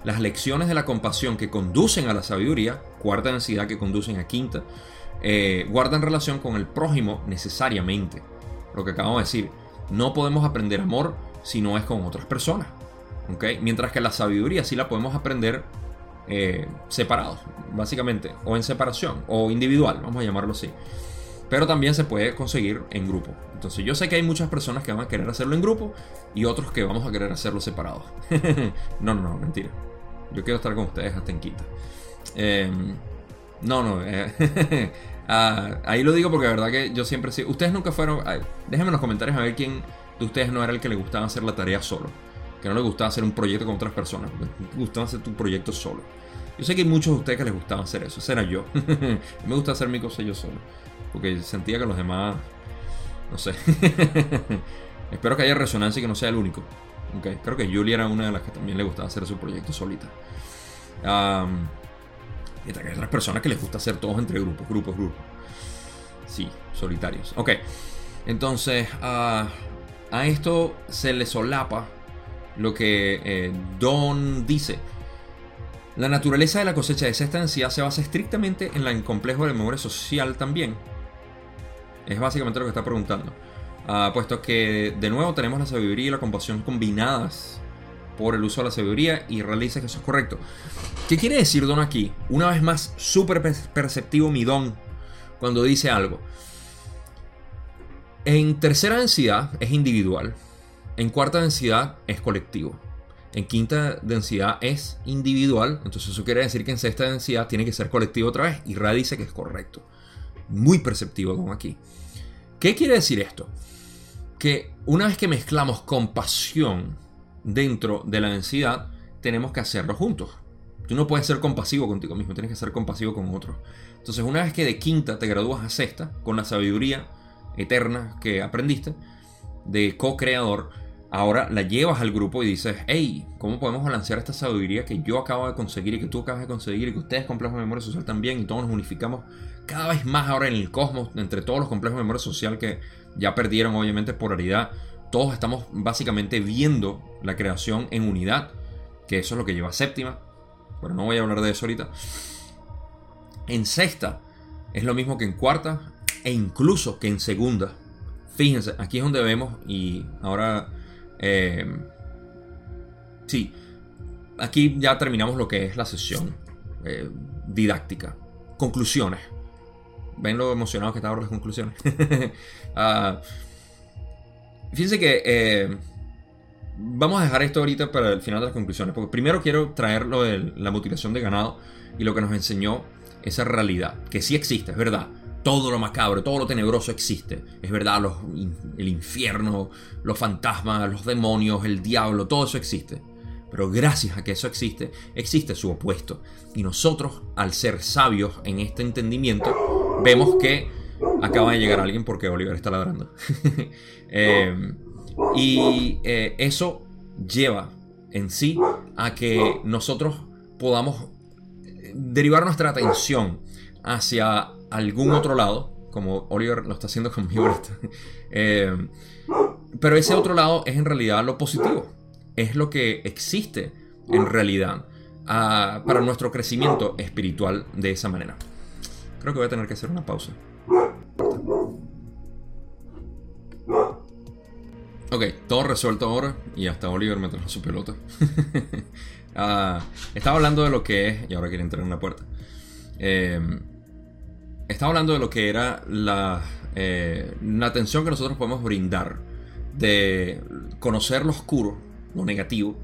las lecciones de la compasión que conducen a la sabiduría, cuarta densidad que conducen a quinta, eh, guardan relación con el prójimo necesariamente. Lo que acabamos de decir, no podemos aprender amor si no es con otras personas. Mientras que la sabiduría sí la podemos aprender eh, separados, básicamente, o en separación, o individual, vamos a llamarlo así. Pero también se puede conseguir en grupo. Entonces yo sé que hay muchas personas que van a querer hacerlo en grupo y otros que vamos a querer hacerlo separados. no, no, no, mentira. Yo quiero estar con ustedes hasta en quinta. Em, no, no. Eh, ah, ahí lo digo porque la verdad que yo siempre sí. Ustedes nunca fueron. déjenme en los comentarios a ver quién de ustedes no era el que le gustaba hacer la tarea solo que no le gustaba hacer un proyecto con otras personas, le gustaba hacer tu proyecto solo. Yo sé que hay muchos de ustedes que les gustaba hacer eso, ese era yo. me gusta hacer mi cosa yo solo, porque sentía que los demás, no sé. Espero que haya resonancia y que no sea el único. Okay. Creo que Julia era una de las que también le gustaba hacer su proyecto solita. y hay otras personas que les gusta hacer todos entre grupos, grupos, grupos. Sí, solitarios. Ok. Entonces, a esto se le solapa lo que eh, Don dice. La naturaleza de la cosecha de sexta densidad se basa estrictamente en la complejo de memoria social también. Es básicamente lo que está preguntando. Ah, puesto que de nuevo tenemos la sabiduría y la compasión combinadas por el uso de la sabiduría y realiza que eso es correcto. ¿Qué quiere decir Don aquí? Una vez más, súper perceptivo mi Don cuando dice algo. En tercera densidad es individual, en cuarta densidad es colectivo. En quinta densidad es individual, entonces eso quiere decir que en sexta densidad tiene que ser colectivo otra vez y Ra dice que es correcto. Muy perceptivo como aquí. ¿Qué quiere decir esto? Que una vez que mezclamos compasión dentro de la densidad, tenemos que hacerlo juntos. Tú no puedes ser compasivo contigo mismo, tienes que ser compasivo con otros. Entonces, una vez que de quinta te gradúas a sexta, con la sabiduría eterna que aprendiste, de co-creador, ahora la llevas al grupo y dices, hey, ¿cómo podemos balancear esta sabiduría que yo acabo de conseguir y que tú acabas de conseguir y que ustedes complejos de memoria social también y todos nos unificamos cada vez más ahora en el cosmos, entre todos los complejos de memoria social que ya perdieron obviamente polaridad, todos estamos básicamente viendo la creación en unidad, que eso es lo que lleva a séptima, pero no voy a hablar de eso ahorita. En sexta es lo mismo que en cuarta e incluso que en segunda. Fíjense, aquí es donde vemos y ahora... Eh, sí, aquí ya terminamos lo que es la sesión eh, didáctica. Conclusiones. ¿Ven lo emocionado que estaba las conclusiones? uh, fíjense que eh, vamos a dejar esto ahorita para el final de las conclusiones. Porque primero quiero traer lo de la mutilación de ganado y lo que nos enseñó esa realidad. Que sí existe, es verdad. Todo lo macabro, todo lo tenebroso existe. Es verdad, el infierno, los fantasmas, los demonios, el diablo, todo eso existe. Pero gracias a que eso existe, existe su opuesto. Y nosotros, al ser sabios en este entendimiento, vemos que acaba de llegar alguien porque Oliver está ladrando. eh, y eh, eso lleva en sí a que nosotros podamos derivar nuestra atención hacia algún otro lado, como Oliver lo está haciendo conmigo eh, pero ese otro lado es en realidad lo positivo, es lo que existe en realidad ah, para nuestro crecimiento espiritual de esa manera. Creo que voy a tener que hacer una pausa. Ok, todo resuelto ahora y hasta Oliver me trajo su pelota. uh, estaba hablando de lo que es, y ahora quiere entrar en una puerta. Eh, estaba hablando de lo que era la, eh, atención que nosotros podemos brindar de conocer lo oscuro, lo negativo,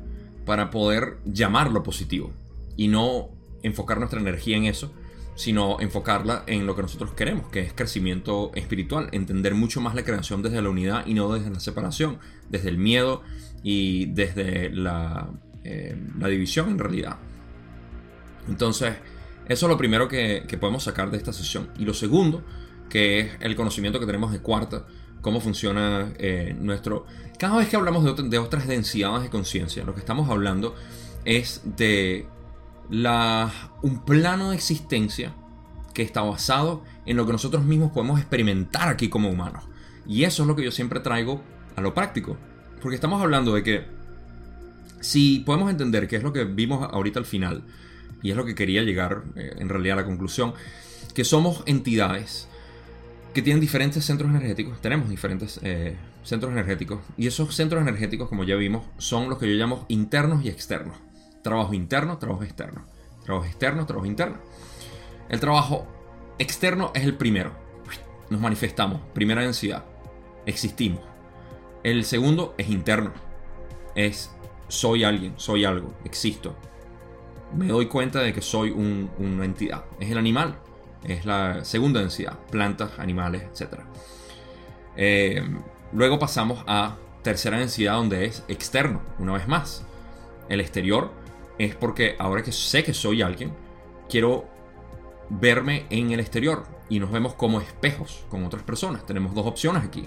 para poder llamar lo positivo y no enfocar nuestra energía en eso, sino enfocarla en lo que nosotros queremos, que es crecimiento espiritual, entender mucho más la creación desde la unidad y no desde la separación, desde el miedo y desde la, eh, la división en realidad. Entonces, eso es lo primero que, podemos sacar de esta sesión. Y lo segundo, que es el conocimiento que tenemos de cuarta, cómo funciona eh, nuestro... Cada vez que hablamos de, de otras densidades de conciencia, lo que estamos hablando es de la, un plano de existencia que está basado en lo que nosotros mismos podemos experimentar aquí como humanos. Y eso es lo que yo siempre traigo a lo práctico. Porque estamos hablando de que si podemos entender que es lo que vimos ahorita al final, y es lo que quería llegar eh, en realidad a la conclusión, que somos entidades que tienen diferentes centros energéticos, tenemos diferentes eh, centros energéticos, y esos centros energéticos, como ya vimos, son los que yo llamo internos y externos. Trabajo interno, trabajo externo. Trabajo externo, trabajo interno. El trabajo externo es el primero. Nos manifestamos, primera densidad. Existimos. El segundo es interno. Es soy alguien, soy algo, existo. Me doy cuenta de que soy una entidad. Es el animal. Es la segunda densidad. Plantas, animales, etc. Eh, luego pasamos a tercera densidad donde es externo, una vez más. El exterior es porque ahora que sé que soy alguien, quiero verme en el exterior y nos vemos como espejos con otras personas. Tenemos dos opciones aquí.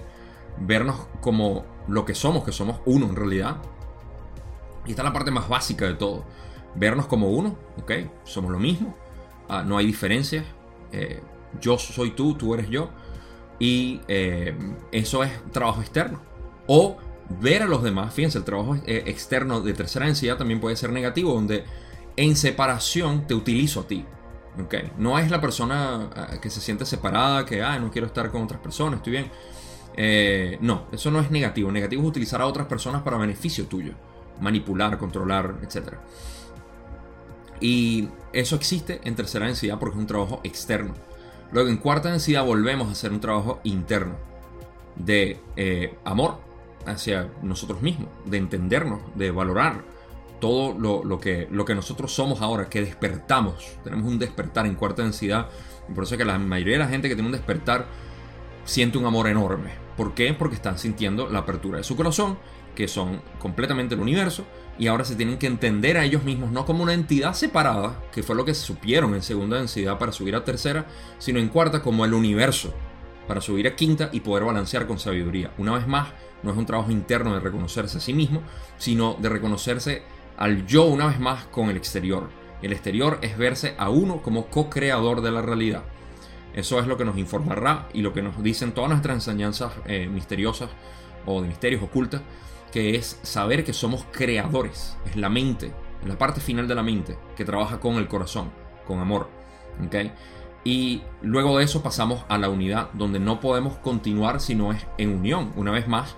Vernos como lo que somos, que somos uno en realidad. Y esta es la parte más básica de todo. Vernos como uno, ¿ok? Somos lo mismo. Ah, no hay diferencias. Eh, yo soy tú, tú eres yo. Y eh, eso es trabajo externo. O ver a los demás, fíjense, el trabajo eh, externo de tercera densidad también puede ser negativo, donde en separación te utilizo a ti. Okay. No es la persona ah, que se siente separada, que ah, no quiero estar con otras personas, estoy bien. Eh, no, eso no es negativo. Negativo es utilizar a otras personas para beneficio tuyo. Manipular, controlar, etc. Y eso existe en tercera densidad porque es un trabajo externo. Luego en cuarta densidad volvemos a hacer un trabajo interno de eh, amor, hacia nosotros mismos, de entendernos, de valorar todo lo, que, lo que nosotros somos ahora, que despertamos, tenemos un despertar en cuarta densidad, y por eso es que la mayoría de la gente que tiene un despertar siente un amor enorme. ¿Por qué? Porque están sintiendo la apertura de su corazón, que son completamente el universo, y ahora se tienen que entender a ellos mismos no como una entidad separada, que fue lo que supieron en segunda densidad para subir a tercera, sino en cuarta como el universo, para subir a quinta y poder balancear con sabiduría. Una vez más, no es un trabajo interno de reconocerse a sí mismo, sino de reconocerse al yo una vez más con el exterior. El exterior es verse a uno como co-creador de la realidad. Eso es lo que nos informará y lo que nos dicen todas nuestras enseñanzas eh, misteriosas o de misterios ocultas, que es saber que somos creadores. Es la mente, es la parte final de la mente que trabaja con el corazón, con amor. Y luego de eso pasamos a la unidad, donde no podemos continuar si no es en unión. Una vez más,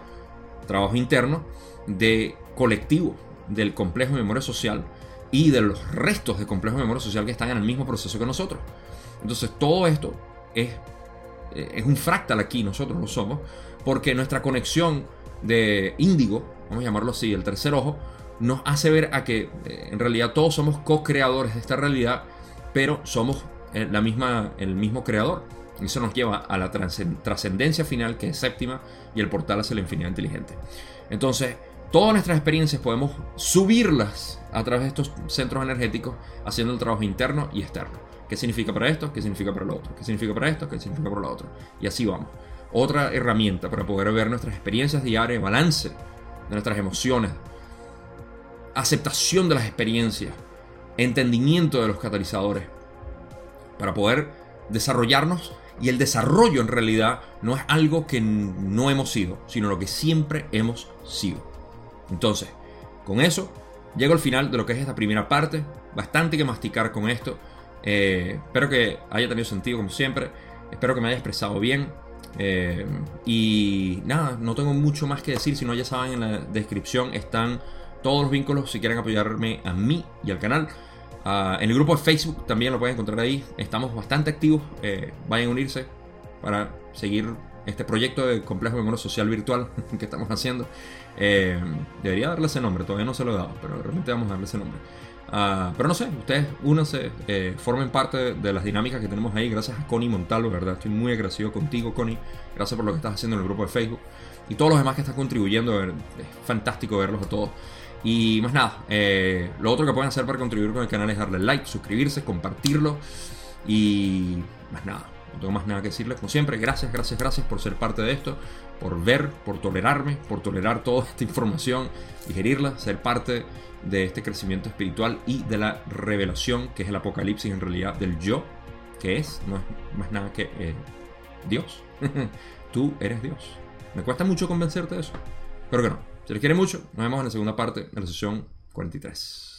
trabajo interno de colectivo, del complejo de memoria social y de los restos de complejo de memoria social que están en el mismo proceso que nosotros. Entonces todo esto es, eh, es un fractal aquí, nosotros lo somos, porque nuestra conexión de índigo, vamos a llamarlo así, el tercer ojo, nos hace ver a que eh, en realidad todos somos co-creadores de esta realidad, pero somos eh, la misma, el mismo creador. Eso nos lleva a la trascendencia final, que es séptima, y el portal hacia la infinidad inteligente. Entonces, todas nuestras experiencias podemos subirlas a través de estos centros energéticos, haciendo el trabajo interno y externo. ¿Qué significa para esto? ¿Qué significa para lo otro? ¿Qué significa para esto? ¿Qué significa para lo otro? Y así vamos. Otra herramienta para poder ver nuestras experiencias diarias, balance de nuestras emociones, aceptación de las experiencias, entendimiento de los catalizadores, para poder desarrollarnos y el desarrollo en realidad no es algo que no hemos sido, sino lo que siempre hemos sido. Entonces, con eso, llego al final de lo que es esta primera parte. Bastante que masticar con esto. Eh, espero que haya tenido sentido como siempre. Espero que me haya expresado bien. Eh, y nada, no tengo mucho más que decir. Si no, ya saben, en la descripción están todos los vínculos si quieren apoyarme a mí y al canal. Ah, en el grupo de Facebook también lo pueden encontrar ahí. Estamos bastante activos. Eh, vayan a unirse para seguir este proyecto de complejo de memoria social virtual que estamos haciendo. Eh, debería darle ese nombre, todavía no se lo he dado, pero realmente vamos a darle ese nombre. Ah, pero no sé, ustedes únanse, eh, formen parte de, las dinámicas que tenemos ahí. Gracias a Connie Montalvo, ¿verdad? Estoy muy agradecido contigo, Connie. Gracias por lo que estás haciendo en el grupo de Facebook. Y todos los demás que están contribuyendo. Es fantástico verlos a todos. Y más nada, eh, lo otro que pueden hacer para contribuir con el canal es darle like, suscribirse, compartirlo. Y más nada, no tengo más nada que decirles. Como siempre, gracias, gracias, gracias por ser parte de esto, por ver, por tolerarme, por tolerar toda esta información, digerirla, ser parte de este crecimiento espiritual y de la revelación, que es el apocalipsis en realidad del yo, que es, no es más nada que eh, Dios. Tú eres Dios. Me cuesta mucho convencerte de eso, pero que no. Si les quiere mucho, nos vemos en la segunda parte de la sesión 43.